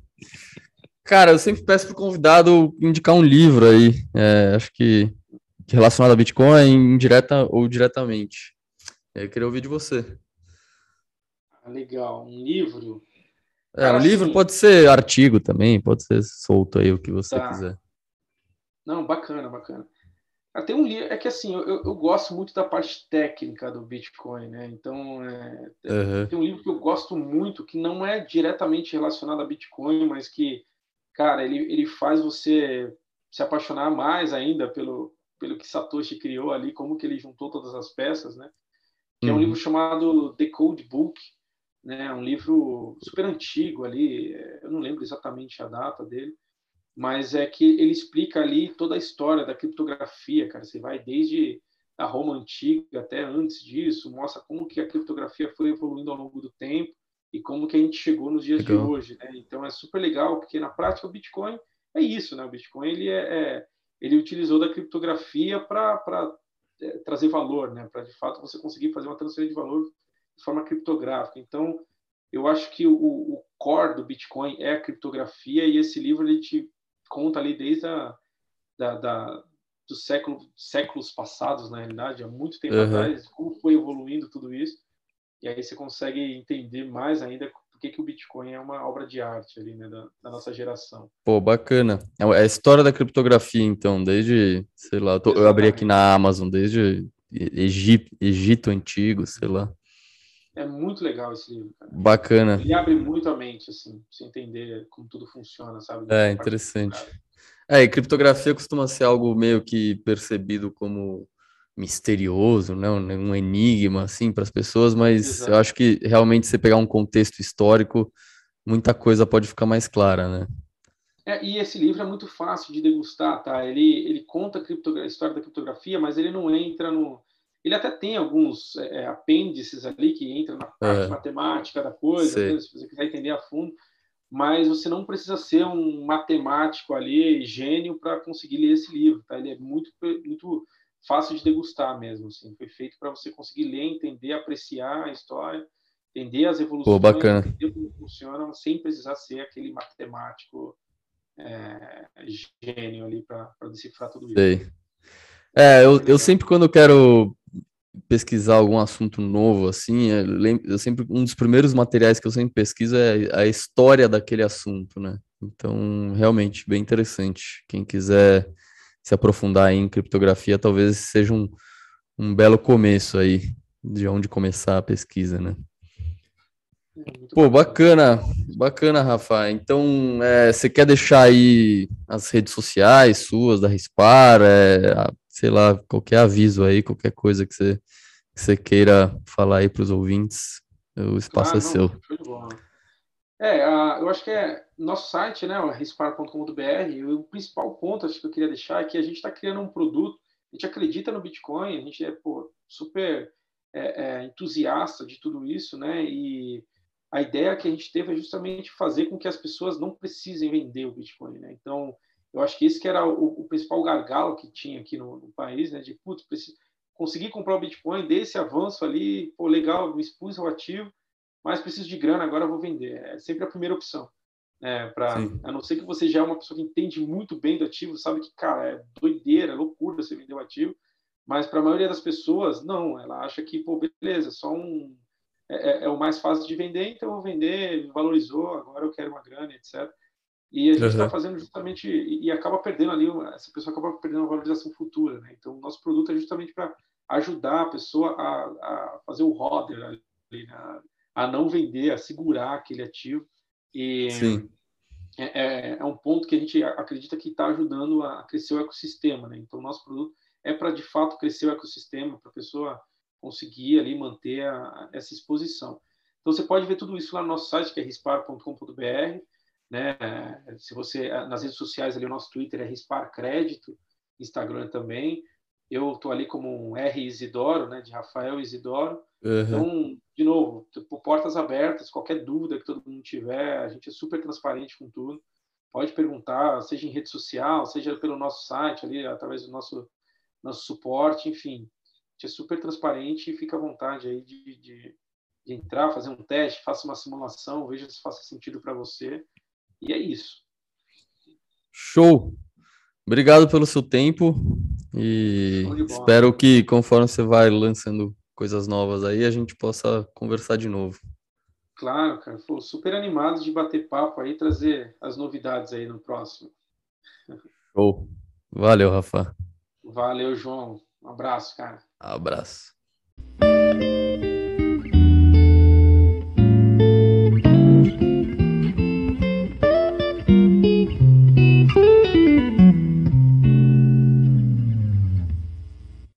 Cara, eu sempre peço para o convidado indicar um livro aí, é, acho que relacionado a Bitcoin, indireta ou diretamente. É, eu queria ouvir de você. Ah, legal, um livro. É, Cara, um livro assim... pode ser artigo também, pode ser solto aí o que você tá. quiser. Não, bacana, bacana. Até um livro, é que assim, eu, eu gosto muito da parte técnica do Bitcoin, né? Então, é, uhum. tem um livro que eu gosto muito, que não é diretamente relacionado a Bitcoin, mas que, cara, ele, ele faz você se apaixonar mais ainda pelo, pelo que Satoshi criou ali, como que ele juntou todas as peças, né? Que uhum. é um uhum. livro chamado The Code Book, né? Um livro super antigo ali, eu não lembro exatamente a data dele, mas é que ele explica ali toda a história da criptografia, cara. Você vai desde a Roma antiga até antes disso, mostra como que a criptografia foi evoluindo ao longo do tempo e como que a gente chegou nos dias legal. de hoje, né? Então é super legal porque na prática o Bitcoin é isso, né? O Bitcoin ele é, é ele utilizou da criptografia para é, trazer valor, né? Para de fato você conseguir fazer uma transferência de valor de forma criptográfica. Então eu acho que o, o core do Bitcoin é a criptografia e esse livro ele te conta ali desde a, da, da, dos século, séculos passados, na realidade, há muito tempo uhum. atrás, como foi evoluindo tudo isso. E aí você consegue entender mais ainda por que, que o Bitcoin é uma obra de arte ali, né, da, da nossa geração. Pô, bacana. É, a história da criptografia, então, desde, sei lá, eu, tô, eu abri aqui na Amazon, desde Egito, Egito Antigo, sei lá. É muito legal esse livro, cara. Bacana. Ele abre muito a mente, assim, pra você entender como tudo funciona, sabe? É, interessante. É, e criptografia costuma ser algo meio que percebido como misterioso, né? um enigma, assim, para as pessoas, mas Exato. eu acho que realmente você pegar um contexto histórico, muita coisa pode ficar mais clara, né? É, e esse livro é muito fácil de degustar, tá? Ele, ele conta a, a história da criptografia, mas ele não entra no, ele até tem alguns é, é, apêndices ali que entram na parte é. matemática da coisa, né, se você quiser entender a fundo, mas você não precisa ser um matemático ali, gênio, para conseguir ler esse livro. Tá? Ele é muito, muito fácil de degustar mesmo. Assim. Foi feito para você conseguir ler, entender, apreciar a história, entender as evoluções, Pô, bacana. entender como funciona, sem precisar ser aquele matemático é, gênio ali para decifrar tudo isso. Sei. É, eu, eu sempre quando quero pesquisar algum assunto novo, assim, é, eu sempre um dos primeiros materiais que eu sempre pesquiso é a história daquele assunto, né? Então, realmente, bem interessante. Quem quiser se aprofundar em criptografia, talvez seja um, um belo começo aí de onde começar a pesquisa, né? Pô, bacana, bacana, Rafa. Então, é, você quer deixar aí as redes sociais suas, da Rispar, é, sei lá, qualquer aviso aí, qualquer coisa que você, que você queira falar aí para os ouvintes, o espaço claro, é seu. É, a, eu acho que é nosso site, né, o rispar.com.br, o principal ponto acho que eu queria deixar é que a gente está criando um produto, a gente acredita no Bitcoin, a gente é pô, super é, é, entusiasta de tudo isso, né, e a ideia que a gente teve é justamente fazer com que as pessoas não precisem vender o Bitcoin, né, então eu acho que esse que era o, o principal gargalo que tinha aqui no, no país, né, de putz, conseguir comprar o Bitcoin, desse avanço ali, pô, legal, me expus ao ativo, mas preciso de grana, agora vou vender. É sempre a primeira opção. É, pra, a não ser que você já é uma pessoa que entende muito bem do ativo, sabe que, cara, é doideira, é loucura você vender o ativo, mas para a maioria das pessoas, não, ela acha que, pô, beleza, só um. É, é, é, o mais fácil de vender, então eu vou vender, valorizou, agora eu quero uma grana, etc. E a gente está uhum. fazendo justamente, e, e, acaba perdendo ali, essa pessoa acaba perdendo a valorização futura, né? Então, o nosso produto é justamente para ajudar a pessoa a, a fazer o roder ali, na, a não vender, a segurar aquele ativo. E Sim. É, é, é um ponto que a gente acredita que está ajudando a crescer o ecossistema. Né? Então, nosso produto é para, de fato, crescer o ecossistema, para a pessoa conseguir ali manter a, essa exposição. Então, você pode ver tudo isso lá no nosso site, que é rispar.com.br. Né? Se você, nas redes sociais, ali, o nosso Twitter é Rispar Crédito, Instagram também. Eu estou ali como um R Isidoro, né, de Rafael Isidoro. Uhum. Então, de novo, portas abertas, qualquer dúvida que todo mundo tiver, a gente é super transparente com tudo. Pode perguntar, seja em rede social, seja pelo nosso site ali, através do nosso nosso suporte, enfim. A gente é super transparente e fica à vontade aí de, de, de entrar, fazer um teste, faça uma simulação, veja se faz sentido para você. E é isso. Show! Obrigado pelo seu tempo e espero que conforme você vai lançando coisas novas aí, a gente possa conversar de novo. Claro, cara. Pô, super animado de bater papo aí, trazer as novidades aí no próximo. Show. Valeu, Rafa. Valeu, João. Um abraço, cara. Abraço.